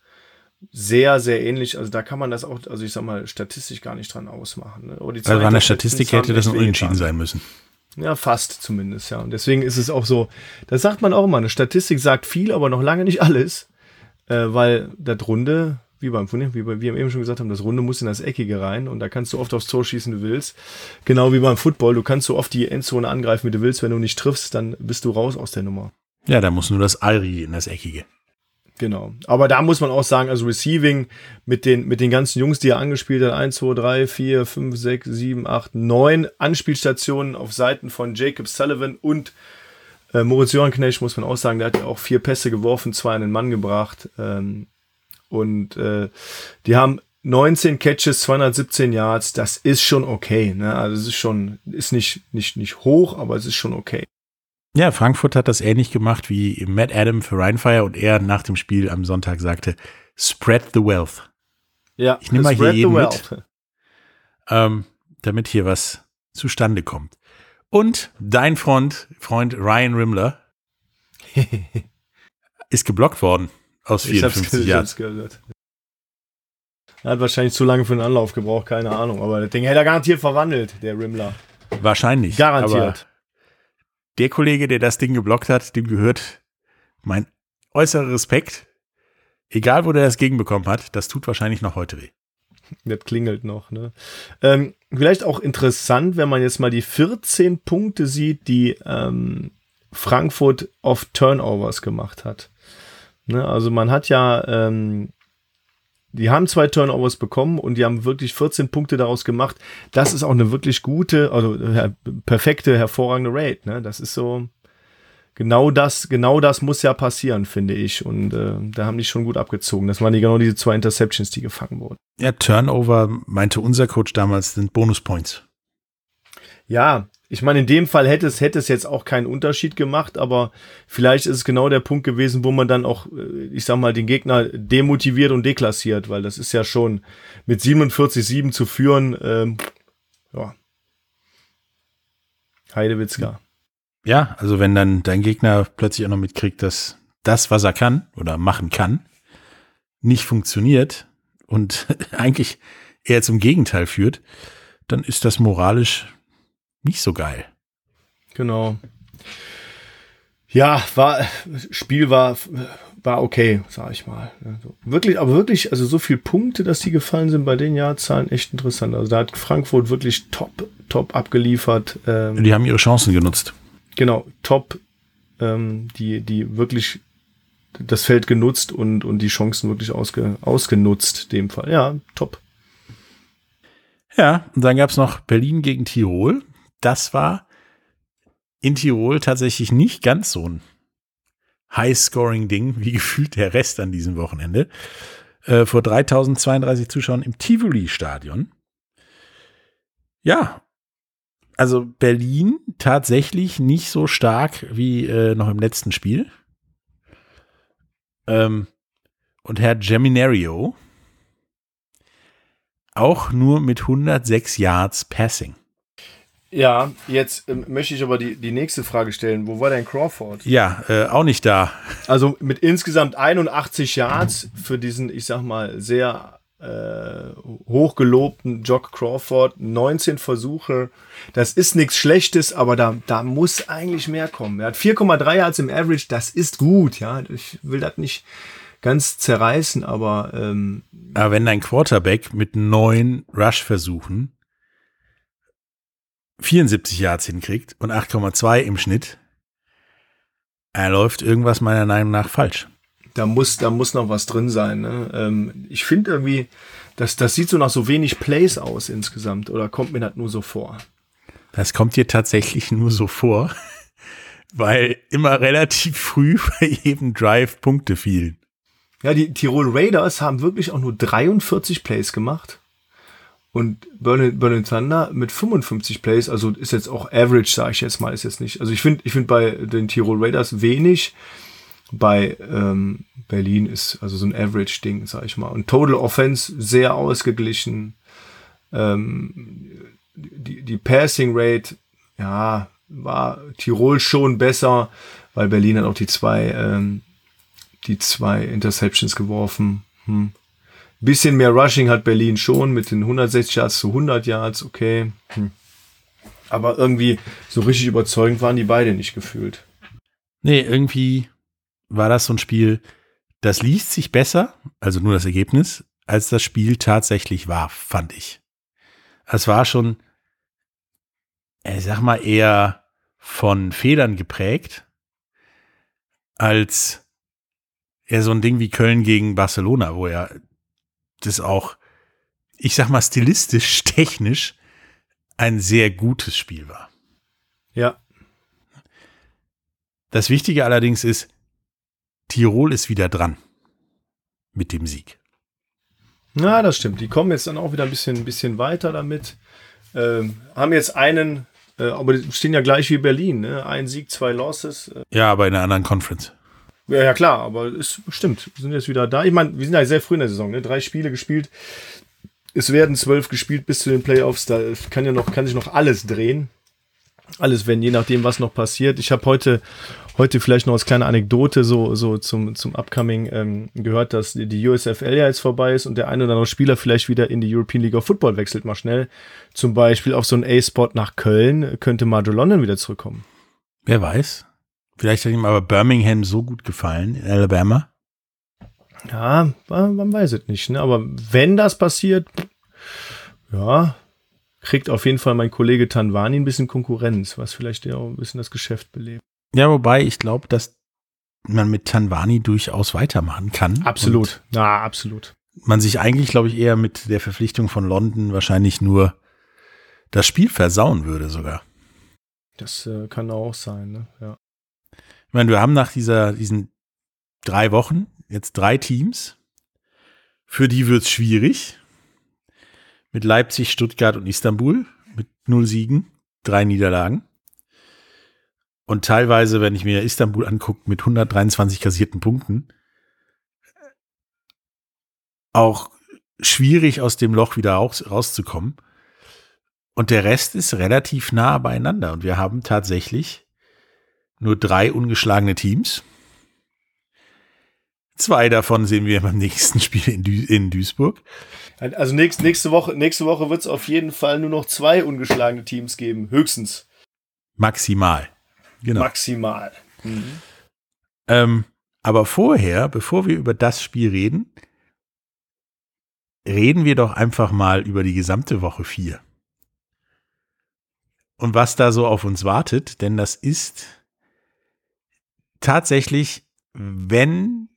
Sehr, sehr ähnlich. Also da kann man das auch, also ich sag mal, statistisch gar nicht dran ausmachen. Ne? Aber die Also an der Statistik hätte das ein Unentschieden sein müssen. Ja, fast zumindest, ja. Und deswegen ist es auch so, das sagt man auch immer, eine Statistik sagt viel, aber noch lange nicht alles. Äh, weil das Runde, wie beim wie bei, wir eben schon gesagt haben, das Runde muss in das Eckige rein und da kannst du oft aufs Tor schießen, du willst. Genau wie beim Football, du kannst so oft die Endzone angreifen, wie du willst. Wenn du nicht triffst, dann bist du raus aus der Nummer. Ja, da muss nur das Alri in das Eckige. Genau. Aber da muss man auch sagen, also Receiving mit den, mit den ganzen Jungs, die er angespielt hat, 1, 2, 3, 4, 5, 6, 7, 8, 9 Anspielstationen auf Seiten von Jacob Sullivan und äh, Moritz Johrenknecht, muss man auch sagen, der hat ja auch vier Pässe geworfen, zwei an den Mann gebracht. Ähm, und äh, die haben 19 Catches, 217 Yards, das ist schon okay. Ne? Also es ist schon, ist nicht, nicht, nicht hoch, aber es ist schon okay. Ja, Frankfurt hat das ähnlich gemacht wie Matt Adam für Rheinfire und er nach dem Spiel am Sonntag sagte, spread the wealth. Ja, ich nehme mal hier jeden mit, ähm, damit hier was zustande kommt. Und dein Freund, Freund Ryan Rimmler ist geblockt worden aus 54 Jahren. Er hat wahrscheinlich zu lange für einen Anlauf gebraucht, keine Ahnung. Aber das Ding hätte er garantiert verwandelt, der Rimmler. Wahrscheinlich. Garantiert. Der Kollege, der das Ding geblockt hat, dem gehört mein äußerer Respekt. Egal, wo der das gegenbekommen hat, das tut wahrscheinlich noch heute weh. Das klingelt noch, ne? Ähm, vielleicht auch interessant, wenn man jetzt mal die 14 Punkte sieht, die ähm, Frankfurt auf Turnovers gemacht hat. Ne? Also man hat ja ähm, die haben zwei Turnovers bekommen und die haben wirklich 14 Punkte daraus gemacht. Das ist auch eine wirklich gute, also äh, perfekte, hervorragende Rate. Ne? Das ist so genau das, genau das muss ja passieren, finde ich. Und äh, da haben die schon gut abgezogen. Das waren die genau diese zwei Interceptions, die gefangen wurden. Ja, Turnover meinte unser Coach damals sind Bonuspoints. Ja, ich meine, in dem Fall hätte es, hätte es jetzt auch keinen Unterschied gemacht, aber vielleicht ist es genau der Punkt gewesen, wo man dann auch, äh, ich sag mal, den Gegner demotiviert und deklassiert, weil das ist ja schon mit 47-7 zu führen, ähm, ja. Heidewitzka. Ja, also wenn dann dein Gegner plötzlich auch noch mitkriegt, dass das, was er kann oder machen kann, nicht funktioniert und eigentlich eher zum Gegenteil führt, dann ist das moralisch nicht so geil. Genau. Ja, war, Spiel war, war okay, sag ich mal. Also wirklich, aber wirklich, also so viele Punkte, dass die gefallen sind bei den Jahrzahlen, echt interessant. Also da hat Frankfurt wirklich top, top abgeliefert. Ähm, die haben ihre Chancen genutzt. Genau, top, ähm, die, die wirklich das Feld genutzt und, und die Chancen wirklich ausge, ausgenutzt, dem Fall. Ja, top. Ja, und dann gab es noch Berlin gegen Tirol das war in Tirol tatsächlich nicht ganz so ein High-Scoring-Ding wie gefühlt der Rest an diesem Wochenende. Äh, vor 3032 Zuschauern im Tivoli-Stadion. Ja, also Berlin tatsächlich nicht so stark wie äh, noch im letzten Spiel. Ähm, und Herr Geminario auch nur mit 106 Yards Passing. Ja, jetzt ähm, möchte ich aber die, die nächste Frage stellen. Wo war denn Crawford? Ja, äh, auch nicht da. Also mit insgesamt 81 Yards für diesen, ich sag mal, sehr äh, hochgelobten Jock Crawford. 19 Versuche. Das ist nichts Schlechtes, aber da, da muss eigentlich mehr kommen. Er hat 4,3 Yards im Average. Das ist gut, ja. Ich will das nicht ganz zerreißen, aber. Ähm, aber wenn dein Quarterback mit neun Rush-Versuchen 74 Yards hinkriegt und 8,2 im Schnitt, er läuft irgendwas meiner Meinung nach falsch. Da muss, da muss noch was drin sein. Ne? Ähm, ich finde irgendwie, das, das sieht so nach so wenig Plays aus insgesamt. Oder kommt mir das nur so vor? Das kommt dir tatsächlich nur so vor, weil immer relativ früh bei jedem Drive Punkte fielen. Ja, die Tirol Raiders haben wirklich auch nur 43 Plays gemacht. Und Burning, Burning Thunder mit 55 Plays, also ist jetzt auch average, sage ich jetzt mal, ist jetzt nicht. Also ich finde ich finde bei den Tirol Raiders wenig. Bei ähm, Berlin ist also so ein Average-Ding, sag ich mal. Und Total Offense sehr ausgeglichen. Ähm, die, die Passing Rate, ja, war Tirol schon besser, weil Berlin hat auch die zwei, ähm, die zwei Interceptions geworfen. Hm. Bisschen mehr Rushing hat Berlin schon mit den 160 Yards zu 100 Yards, okay. Hm. Aber irgendwie so richtig überzeugend waren die beide nicht gefühlt. Nee, irgendwie war das so ein Spiel, das liest sich besser, also nur das Ergebnis, als das Spiel tatsächlich war, fand ich. Es war schon, ich sag mal, eher von Fehlern geprägt, als eher so ein Ding wie Köln gegen Barcelona, wo ja das auch, ich sag mal, stilistisch, technisch ein sehr gutes Spiel war. Ja. Das Wichtige allerdings ist, Tirol ist wieder dran mit dem Sieg. Na, das stimmt. Die kommen jetzt dann auch wieder ein bisschen, ein bisschen weiter damit. Ähm, haben jetzt einen, äh, aber die stehen ja gleich wie Berlin, ne? Ein Sieg, zwei Losses. Äh. Ja, aber in einer anderen Conference. Ja, ja, klar, aber es stimmt. Wir sind jetzt wieder da. Ich meine, wir sind ja sehr früh in der Saison, ne? Drei Spiele gespielt. Es werden zwölf gespielt bis zu den Playoffs. Da kann ja noch, kann sich noch alles drehen. Alles, wenn, je nachdem, was noch passiert. Ich habe heute, heute vielleicht noch als kleine Anekdote so, so zum, zum Upcoming ähm, gehört, dass die USFL ja jetzt vorbei ist und der ein oder andere Spieler vielleicht wieder in die European League of Football wechselt mal schnell. Zum Beispiel auf so einen A-Spot nach Köln könnte Marjo London wieder zurückkommen. Wer weiß? Vielleicht hat ihm aber Birmingham so gut gefallen in Alabama. Ja, man, weiß es nicht. Ne? Aber wenn das passiert, ja, kriegt auf jeden Fall mein Kollege Tanwani ein bisschen Konkurrenz, was vielleicht ja auch ein bisschen das Geschäft belebt. Ja, wobei ich glaube, dass man mit Tanwani durchaus weitermachen kann. Absolut. Ja, absolut. Man sich eigentlich, glaube ich, eher mit der Verpflichtung von London wahrscheinlich nur das Spiel versauen würde sogar. Das äh, kann auch sein, ne? Ja. Ich meine, wir haben nach dieser, diesen drei Wochen jetzt drei Teams. Für die wird es schwierig. Mit Leipzig, Stuttgart und Istanbul. Mit null Siegen, drei Niederlagen. Und teilweise, wenn ich mir Istanbul angucke, mit 123 kassierten Punkten, auch schwierig aus dem Loch wieder rauszukommen. Und der Rest ist relativ nah beieinander. Und wir haben tatsächlich nur drei ungeschlagene Teams. Zwei davon sehen wir beim nächsten Spiel in, Duis in Duisburg. Also nächste, nächste Woche, nächste Woche wird es auf jeden Fall nur noch zwei ungeschlagene Teams geben, höchstens. Maximal. Genau. Maximal. Mhm. Ähm, aber vorher, bevor wir über das Spiel reden, reden wir doch einfach mal über die gesamte Woche vier. Und was da so auf uns wartet, denn das ist tatsächlich, wenn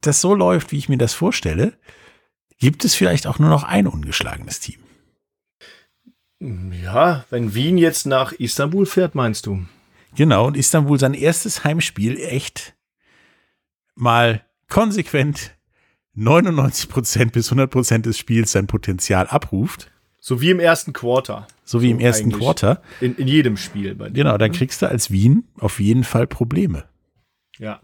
das so läuft, wie ich mir das vorstelle, gibt es vielleicht auch nur noch ein ungeschlagenes Team. Ja, wenn Wien jetzt nach Istanbul fährt, meinst du? Genau, und Istanbul sein erstes Heimspiel echt mal konsequent 99% bis 100% des Spiels sein Potenzial abruft. So wie im ersten Quarter. So wie im ersten Quarter. In, in jedem Spiel. Bei genau, dann ne? kriegst du als Wien auf jeden Fall Probleme. Ja.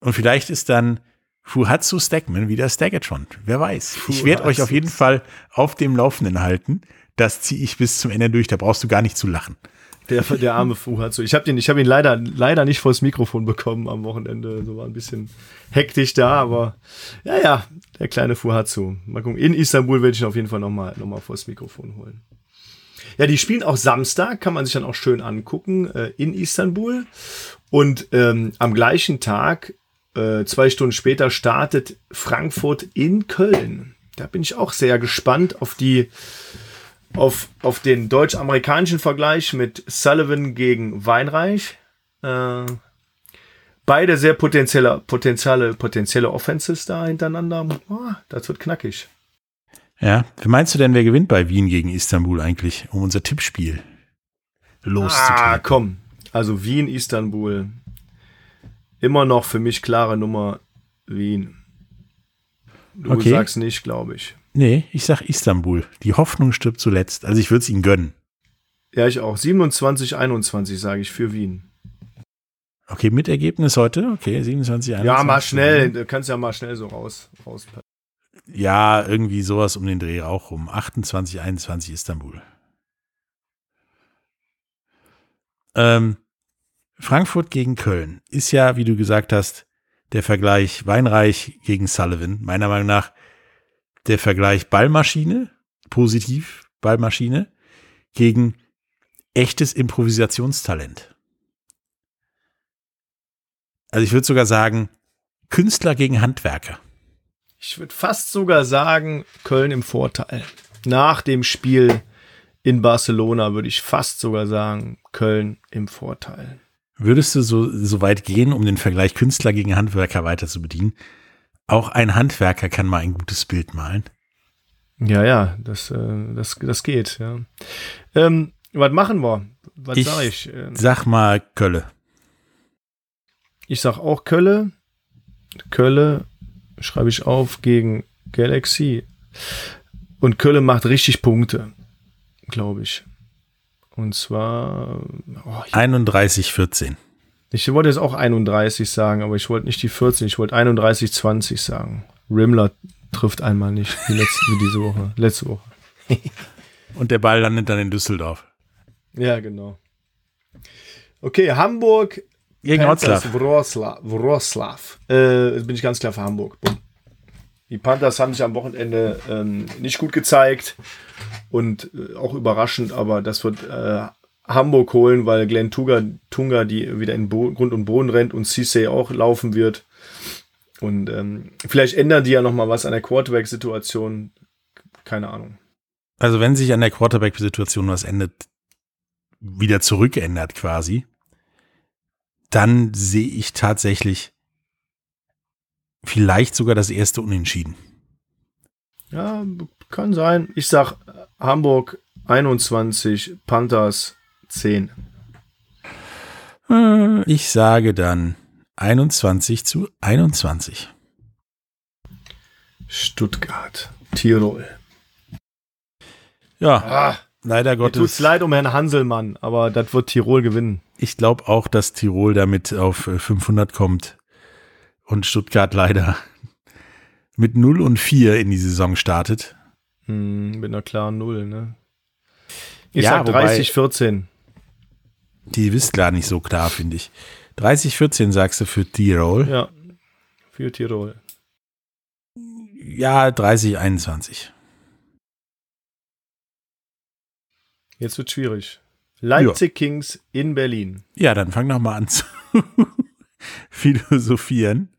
Und vielleicht ist dann Fuhatsu Stackman wieder Staggertron. Wer weiß. Fuhatsu. Ich werde euch auf jeden Fall auf dem Laufenden halten. Das ziehe ich bis zum Ende durch. Da brauchst du gar nicht zu lachen. Der, der arme Fuhatsu. Ich habe ihn, ich hab ihn leider, leider nicht vors Mikrofon bekommen am Wochenende. So war ein bisschen hektisch da, aber ja, ja, der kleine Fuhatsu. Mal gucken. In Istanbul werde ich ihn auf jeden Fall nochmal noch mal vors Mikrofon holen. Ja, die spielen auch Samstag, kann man sich dann auch schön angucken, äh, in Istanbul. Und ähm, am gleichen Tag, äh, zwei Stunden später, startet Frankfurt in Köln. Da bin ich auch sehr gespannt auf die auf, auf den deutsch-amerikanischen Vergleich mit Sullivan gegen Weinreich. Äh, beide sehr potenzielle, potenzielle, potenzielle Offenses da hintereinander. Oh, das wird knackig. Ja, wie meinst du denn, wer gewinnt bei Wien gegen Istanbul eigentlich, um unser Tippspiel loszukriegen? Ah, komm. Also Wien, Istanbul. Immer noch für mich klare Nummer Wien. Du okay. sagst nicht, glaube ich. Nee, ich sag Istanbul. Die Hoffnung stirbt zuletzt. Also ich würde es ihnen gönnen. Ja, ich auch. 27, 21 sage ich für Wien. Okay, mit Ergebnis heute? Okay, 27, 21. Ja, mal schnell. Du kannst ja mal schnell so raus. raus. Ja, irgendwie sowas um den Dreh auch rum. 28, 21 Istanbul. Ähm, Frankfurt gegen Köln ist ja, wie du gesagt hast, der Vergleich Weinreich gegen Sullivan. Meiner Meinung nach der Vergleich Ballmaschine, positiv Ballmaschine, gegen echtes Improvisationstalent. Also ich würde sogar sagen, Künstler gegen Handwerker. Ich würde fast sogar sagen, Köln im Vorteil. Nach dem Spiel in Barcelona würde ich fast sogar sagen, Köln im Vorteil. Würdest du so, so weit gehen, um den Vergleich Künstler gegen Handwerker weiter zu bedienen? Auch ein Handwerker kann mal ein gutes Bild malen. Ja, ja, das, äh, das, das geht, ja. Ähm, was machen wir? Was ich sag ich? Ähm, Sag mal Kölle. Ich sag auch Kölle. Kölle schreibe ich auf gegen Galaxy. Und Kölle macht richtig Punkte, glaube ich. Und zwar oh, 31, 14. Ich wollte jetzt auch 31 sagen, aber ich wollte nicht die 14, ich wollte 31, 20 sagen. Rimmler trifft einmal nicht, wie, letzte, wie diese Woche, letzte Woche. Und der Ball landet dann in Düsseldorf. Ja, genau. Okay, Hamburg gegen Wroclaw. Wroclaw. Äh, bin ich ganz klar für Hamburg. Bumm. Die Panthers haben sich am Wochenende ähm, nicht gut gezeigt und äh, auch überraschend, aber das wird äh, Hamburg holen, weil Glenn Tunga, Tunga die wieder in Bo Grund und Boden rennt und Cisse auch laufen wird. Und ähm, vielleicht ändern die ja noch mal was an der Quarterback-Situation. Keine Ahnung. Also wenn sich an der Quarterback-Situation was ändert, wieder zurückändert quasi, dann sehe ich tatsächlich vielleicht sogar das erste Unentschieden. Ja, kann sein. Ich sag Hamburg 21, Panthers 10. Äh, ich sage dann 21 zu 21. Stuttgart, Tirol. Ja, ah, leider Gottes. Tut's leid um Herrn Hanselmann, aber das wird Tirol gewinnen. Ich glaube auch, dass Tirol damit auf 500 kommt und Stuttgart leider mit 0 und 4 in die Saison startet. Hm, mit einer klaren Null, ne? Ich ja, sag 30, 14. Die ist gar nicht so klar, finde ich. 30, 14 sagst du für Tirol. Ja, für Tirol. Ja, 30, 21. Jetzt wird schwierig. Leipzig ja. Kings in Berlin. Ja, dann fang doch mal an zu philosophieren.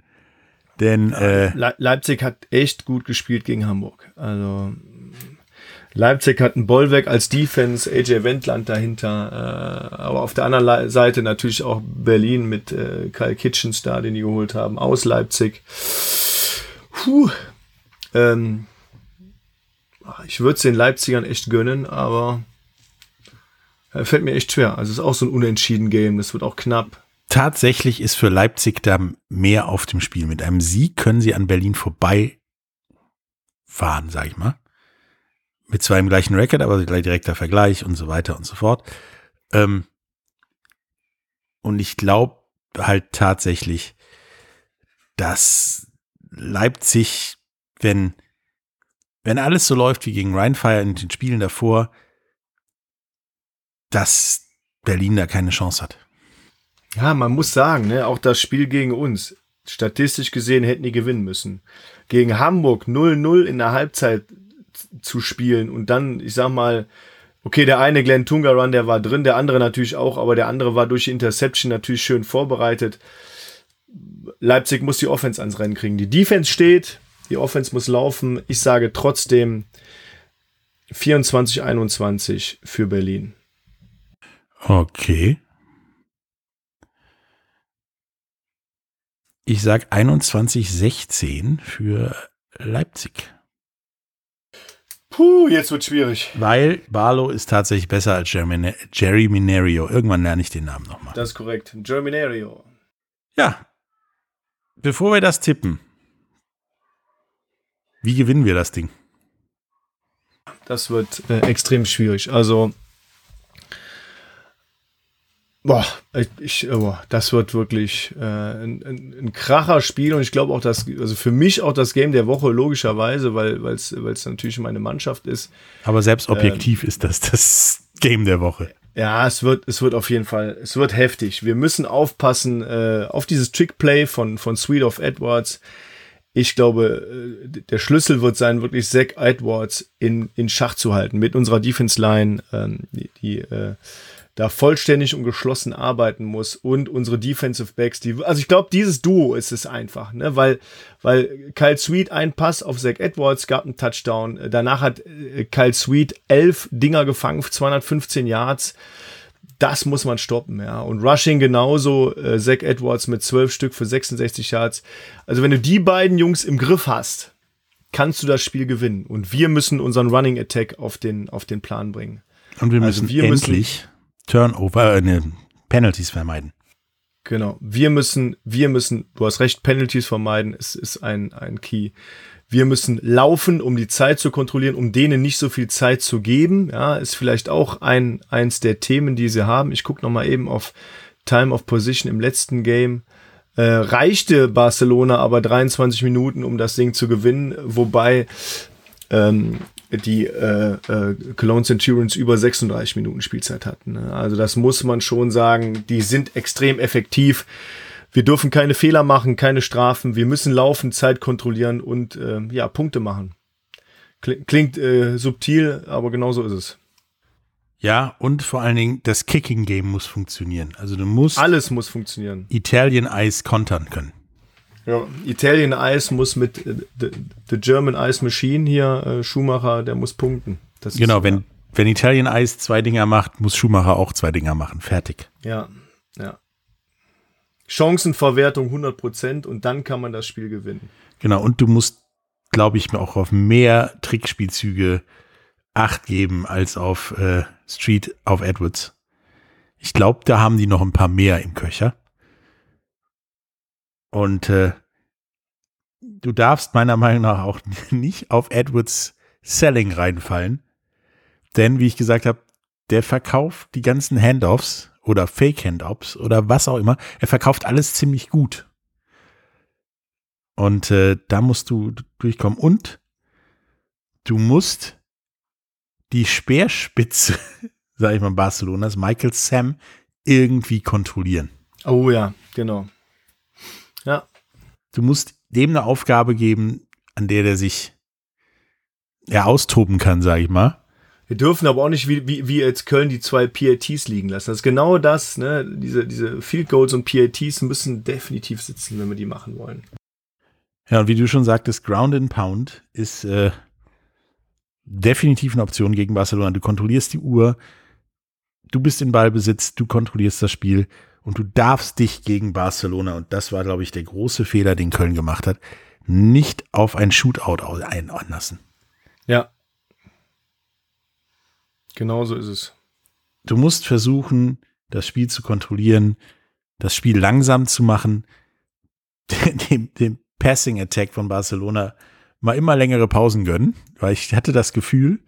Denn äh, Le Leipzig hat echt gut gespielt gegen Hamburg. Also Leipzig hat ein Bollwerk als Defense, AJ Wendland dahinter, äh, aber auf der anderen Seite natürlich auch Berlin mit äh, Kyle Kitchens da, den die geholt haben, aus Leipzig. Puh. Ähm, ich würde es den Leipzigern echt gönnen, aber äh, fällt mir echt schwer. Also es ist auch so ein Unentschieden-Game, das wird auch knapp. Tatsächlich ist für Leipzig da mehr auf dem Spiel. Mit einem Sieg können sie an Berlin vorbei fahren, sag ich mal mit zwar im gleichen Record, aber direkter Vergleich und so weiter und so fort. Ähm, und ich glaube halt tatsächlich, dass Leipzig, wenn, wenn alles so läuft wie gegen Rheinfire in den Spielen davor, dass Berlin da keine Chance hat. Ja, man muss sagen, ne, auch das Spiel gegen uns, statistisch gesehen hätten die gewinnen müssen. Gegen Hamburg 0-0 in der Halbzeit zu spielen und dann, ich sag mal, okay, der eine Glenn Tunga Run, der war drin, der andere natürlich auch, aber der andere war durch Interception natürlich schön vorbereitet. Leipzig muss die Offense ans Rennen kriegen. Die Defense steht, die Offense muss laufen. Ich sage trotzdem 24-21 für Berlin. Okay. Ich sage 21-16 für Leipzig. Puh, jetzt wird schwierig. Weil Barlow ist tatsächlich besser als Jeremy, Jerry Minario. Irgendwann lerne ich den Namen nochmal. Das ist korrekt. Jerry Minario. Ja. Bevor wir das tippen, wie gewinnen wir das Ding? Das wird äh, extrem schwierig. Also, Boah, ich, boah, das wird wirklich äh, ein, ein, ein kracher Spiel und ich glaube auch, dass, also für mich auch das Game der Woche, logischerweise, weil es natürlich meine Mannschaft ist. Aber selbst objektiv ähm, ist das das Game der Woche. Ja, es wird, es wird auf jeden Fall, es wird heftig. Wir müssen aufpassen äh, auf dieses Trickplay von, von Sweet of Edwards. Ich glaube, äh, der Schlüssel wird sein, wirklich Zach Edwards in, in Schach zu halten mit unserer Defense Line, ähm, die, die äh, da vollständig und geschlossen arbeiten muss und unsere Defensive Backs, die, also ich glaube, dieses Duo ist es einfach, ne, weil, weil Kyle Sweet ein Pass auf Zach Edwards gab einen Touchdown. Danach hat äh, Kyle Sweet elf Dinger gefangen, 215 Yards. das muss man stoppen, ja. Und Rushing genauso, äh, Zach Edwards mit zwölf Stück für 66 Yards. Also wenn du die beiden Jungs im Griff hast, kannst du das Spiel gewinnen. Und wir müssen unseren Running Attack auf den, auf den Plan bringen. Und wir müssen also wir endlich müssen, Turnover, äh, Penalties vermeiden. Genau. Wir müssen, wir müssen, du hast recht, Penalties vermeiden, ist, ist ein, ein Key. Wir müssen laufen, um die Zeit zu kontrollieren, um denen nicht so viel Zeit zu geben. Ja, ist vielleicht auch ein, eins der Themen, die sie haben. Ich gucke nochmal eben auf Time of Position im letzten Game. Äh, reichte Barcelona aber 23 Minuten, um das Ding zu gewinnen, wobei ähm, die äh, äh, Cologne Centurions über 36 Minuten Spielzeit hatten. Ne? Also das muss man schon sagen, die sind extrem effektiv. Wir dürfen keine Fehler machen, keine Strafen. Wir müssen laufen, Zeit kontrollieren und äh, ja, Punkte machen. Klingt äh, subtil, aber genau so ist es. Ja, und vor allen Dingen das Kicking Game muss funktionieren. Also du musst alles muss funktionieren. Italian Ice kontern können. Ja, Italian Ice muss mit äh, the, the, German Ice Machine hier äh, Schumacher, der muss punkten. Das genau, wenn wenn Italian Ice zwei Dinger macht, muss Schumacher auch zwei Dinger machen. Fertig. Ja, ja. Chancenverwertung 100% und dann kann man das Spiel gewinnen. Genau, und du musst, glaube ich, auch auf mehr Trickspielzüge Acht geben als auf äh, Street auf Edwards. Ich glaube, da haben die noch ein paar mehr im Köcher. Und äh, du darfst meiner Meinung nach auch nicht auf Edwards Selling reinfallen. Denn, wie ich gesagt habe, der verkauft die ganzen Handoffs oder Fake-Hand-Ops oder was auch immer. Er verkauft alles ziemlich gut. Und äh, da musst du durchkommen. Und du musst die Speerspitze, sag ich mal, Barcelonas, Michael Sam, irgendwie kontrollieren. Oh ja, genau. Du musst dem eine Aufgabe geben, an der der sich ja austoben kann, sag ich mal. Wir dürfen aber auch nicht wie, wie, wie jetzt Köln die zwei PATs liegen lassen. Das ist genau das, ne? Diese, diese Field Goals und PATs müssen definitiv sitzen, wenn wir die machen wollen. Ja, und wie du schon sagtest, Ground and Pound ist äh, definitiv eine Option gegen Barcelona. Du kontrollierst die Uhr, du bist in Ballbesitz, du kontrollierst das Spiel und du darfst dich gegen Barcelona, und das war, glaube ich, der große Fehler, den Köln gemacht hat, nicht auf ein Shootout einlassen. Ja, Genau so ist es. Du musst versuchen, das Spiel zu kontrollieren, das Spiel langsam zu machen, dem, dem Passing Attack von Barcelona mal immer längere Pausen gönnen, weil ich hatte das Gefühl,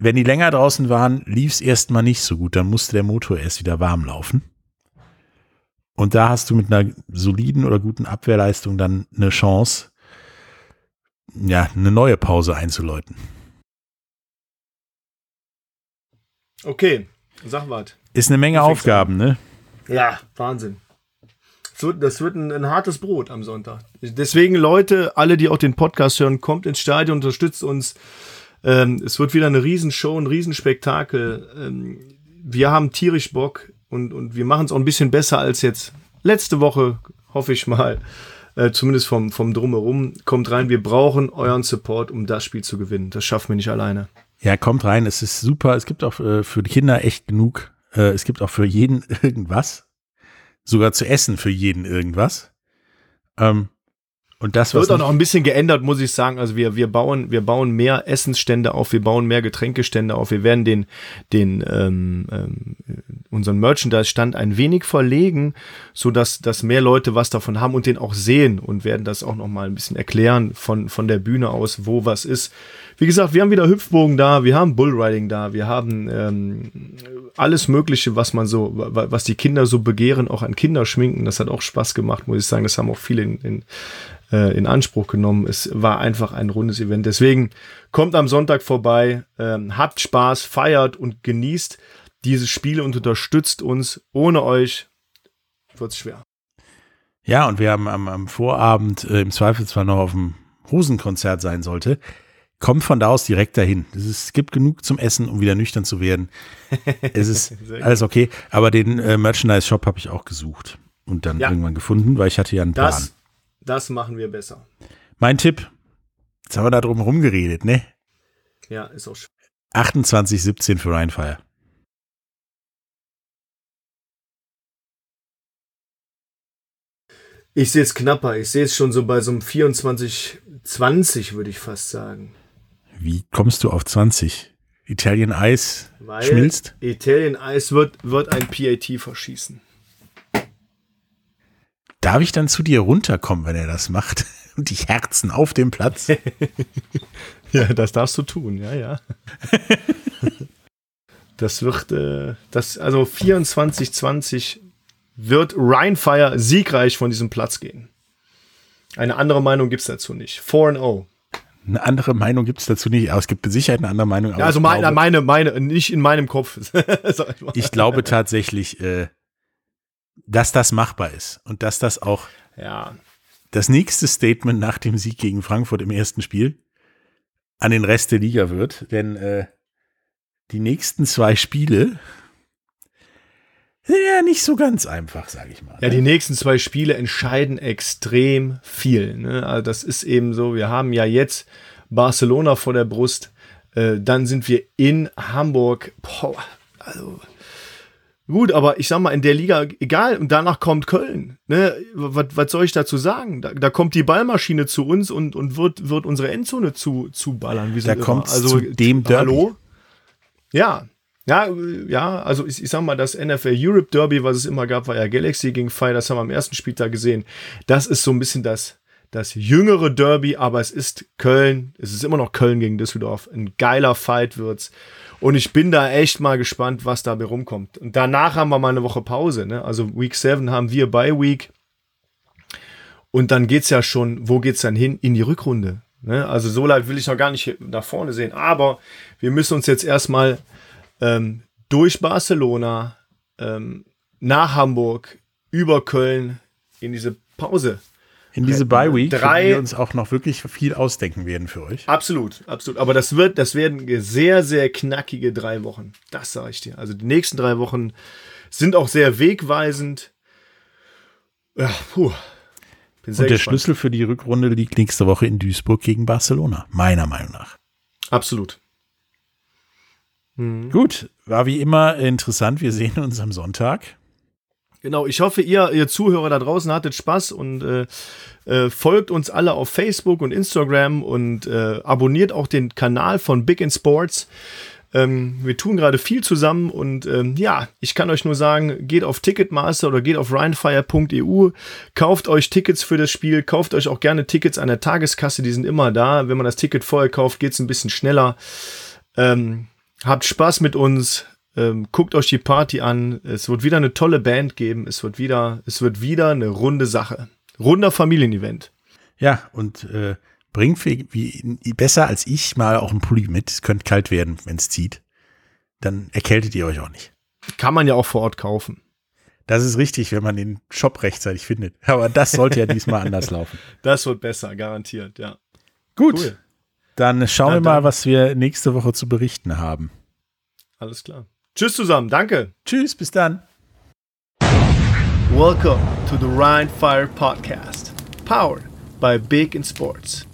wenn die länger draußen waren, lief es erstmal nicht so gut, dann musste der Motor erst wieder warm laufen. Und da hast du mit einer soliden oder guten Abwehrleistung dann eine Chance, ja, eine neue Pause einzuläuten. Okay, sag was. Ist eine Menge Aufgaben, ne? Ja, Wahnsinn. Das wird ein, ein, hartes Brot am Sonntag. Deswegen, Leute, alle, die auch den Podcast hören, kommt ins Stadion, unterstützt uns. Ähm, es wird wieder eine Riesenshow, ein Riesenspektakel. Ähm, wir haben tierisch Bock und, und wir machen es auch ein bisschen besser als jetzt letzte Woche, hoffe ich mal. Äh, zumindest vom, vom Drumherum. Kommt rein, wir brauchen euren Support, um das Spiel zu gewinnen. Das schaffen wir nicht alleine. Ja, kommt rein. Es ist super. Es gibt auch äh, für die Kinder echt genug. Äh, es gibt auch für jeden irgendwas. Sogar zu essen für jeden irgendwas. Ähm, und das wird auch noch ein bisschen geändert, muss ich sagen. Also wir, wir bauen, wir bauen mehr Essensstände auf, wir bauen mehr Getränkestände auf. Wir werden den, den ähm, ähm, unseren Merchandise-Stand ein wenig verlegen, so dass, dass mehr Leute was davon haben und den auch sehen und werden das auch noch mal ein bisschen erklären von, von der Bühne aus, wo was ist. Wie gesagt, wir haben wieder Hüpfbogen da, wir haben Bullriding da, wir haben ähm, alles Mögliche, was man so, was die Kinder so begehren, auch an Kinderschminken. Das hat auch Spaß gemacht, muss ich sagen. Das haben auch viele in, in äh, in Anspruch genommen. Es war einfach ein rundes Event. Deswegen kommt am Sonntag vorbei, ähm, habt Spaß, feiert und genießt dieses Spiel und unterstützt uns. Ohne euch wird es schwer. Ja, und wir haben am, am Vorabend äh, im Zweifelsfall noch auf dem Hosenkonzert sein sollte. Kommt von da aus direkt dahin. Es, ist, es gibt genug zum Essen, um wieder nüchtern zu werden. Es ist alles okay. Aber den äh, Merchandise-Shop habe ich auch gesucht und dann ja. irgendwann gefunden, weil ich hatte ja einen Plan. Das machen wir besser. Mein Tipp, jetzt haben wir da drum rumgeredet, ne? Ja, ist auch schön. 28-17 für Rheinfeier. Ich sehe es knapper. Ich sehe es schon so bei so einem 24-20, würde ich fast sagen. Wie kommst du auf 20? Italien Eis Weil schmilzt? Italien Eis wird, wird ein PAT verschießen. Darf ich dann zu dir runterkommen, wenn er das macht? Und die Herzen auf dem Platz? Ja, das darfst du tun, ja, ja. das wird, äh, das, also 24, 20 wird Rheinfire siegreich von diesem Platz gehen. Eine andere Meinung gibt's dazu nicht. 4-0. Eine andere Meinung gibt es dazu nicht, aber es gibt mit Sicherheit eine andere Meinung. aber Ja, also meine, glaube, meine, meine, nicht in meinem Kopf. Ich glaube tatsächlich, äh, dass das machbar ist und dass das auch ja, das nächste Statement nach dem Sieg gegen Frankfurt im ersten Spiel an den Rest der Liga wird. Denn äh, die nächsten zwei Spiele sind ja nicht so ganz einfach, sage ich mal. Ja, die nächsten zwei Spiele entscheiden extrem viel. Ne? Also das ist eben so, wir haben ja jetzt Barcelona vor der Brust, äh, dann sind wir in Hamburg. Boah, also gut, aber ich sag mal, in der Liga, egal, und danach kommt Köln. Ne? Was, was soll ich dazu sagen? Da, da kommt die Ballmaschine zu uns und, und wird, wird unsere Endzone zu, zu ballern. Wie Da kommt's also, zu dem Derby. Hallo? Ja, ja, ja, also ich, ich sag mal, das NFL Europe Derby, was es immer gab, war ja Galaxy gegen Fire, das haben wir am ersten Spieltag gesehen. Das ist so ein bisschen das, das jüngere Derby, aber es ist Köln, es ist immer noch Köln gegen Düsseldorf. Ein geiler Fight wird's. Und ich bin da echt mal gespannt, was dabei rumkommt. Und danach haben wir mal eine Woche Pause, ne? Also Week 7 haben wir bei Week. Und dann geht's ja schon, wo geht's dann hin? In die Rückrunde. Ne? Also so leid will ich noch gar nicht nach vorne sehen. Aber wir müssen uns jetzt erstmal ähm, durch Barcelona ähm, nach Hamburg über Köln in diese Pause. In diese Bye Week, Drei- wir uns auch noch wirklich viel ausdenken werden für euch. Absolut, absolut. Aber das wird, das werden sehr, sehr knackige drei Wochen. Das sage ich dir. Also die nächsten drei Wochen sind auch sehr wegweisend. Ja, puh. Bin sehr Und der gespannt. Schlüssel für die Rückrunde liegt nächste Woche in Duisburg gegen Barcelona, meiner Meinung nach. Absolut. Gut, war wie immer interessant. Wir sehen uns am Sonntag. Genau, ich hoffe, ihr, ihr Zuhörer da draußen hattet Spaß und äh, äh, folgt uns alle auf Facebook und Instagram und äh, abonniert auch den Kanal von Big in Sports. Ähm, wir tun gerade viel zusammen und ähm, ja, ich kann euch nur sagen, geht auf Ticketmaster oder geht auf rheinfire.eu, kauft euch Tickets für das Spiel, kauft euch auch gerne Tickets an der Tageskasse, die sind immer da. Wenn man das Ticket vorher kauft, geht's ein bisschen schneller. Ähm, habt Spaß mit uns. Ähm, guckt euch die Party an. Es wird wieder eine tolle Band geben. Es wird wieder, es wird wieder eine runde Sache. Runder Familienevent. Ja, und äh, bringt wie, besser als ich mal auch einen Pulli mit. Es könnte kalt werden, wenn es zieht. Dann erkältet ihr euch auch nicht. Kann man ja auch vor Ort kaufen. Das ist richtig, wenn man den Shop rechtzeitig findet. Aber das sollte ja diesmal anders laufen. Das wird besser, garantiert, ja. Gut, Cool. dann schauen Na wir mal, dann. was wir nächste Woche zu berichten haben. Alles klar. Tschüss zusammen, danke. Tschüss, bis dann. Welcome to the Rhine Fire Podcast, powered by Big in Sports.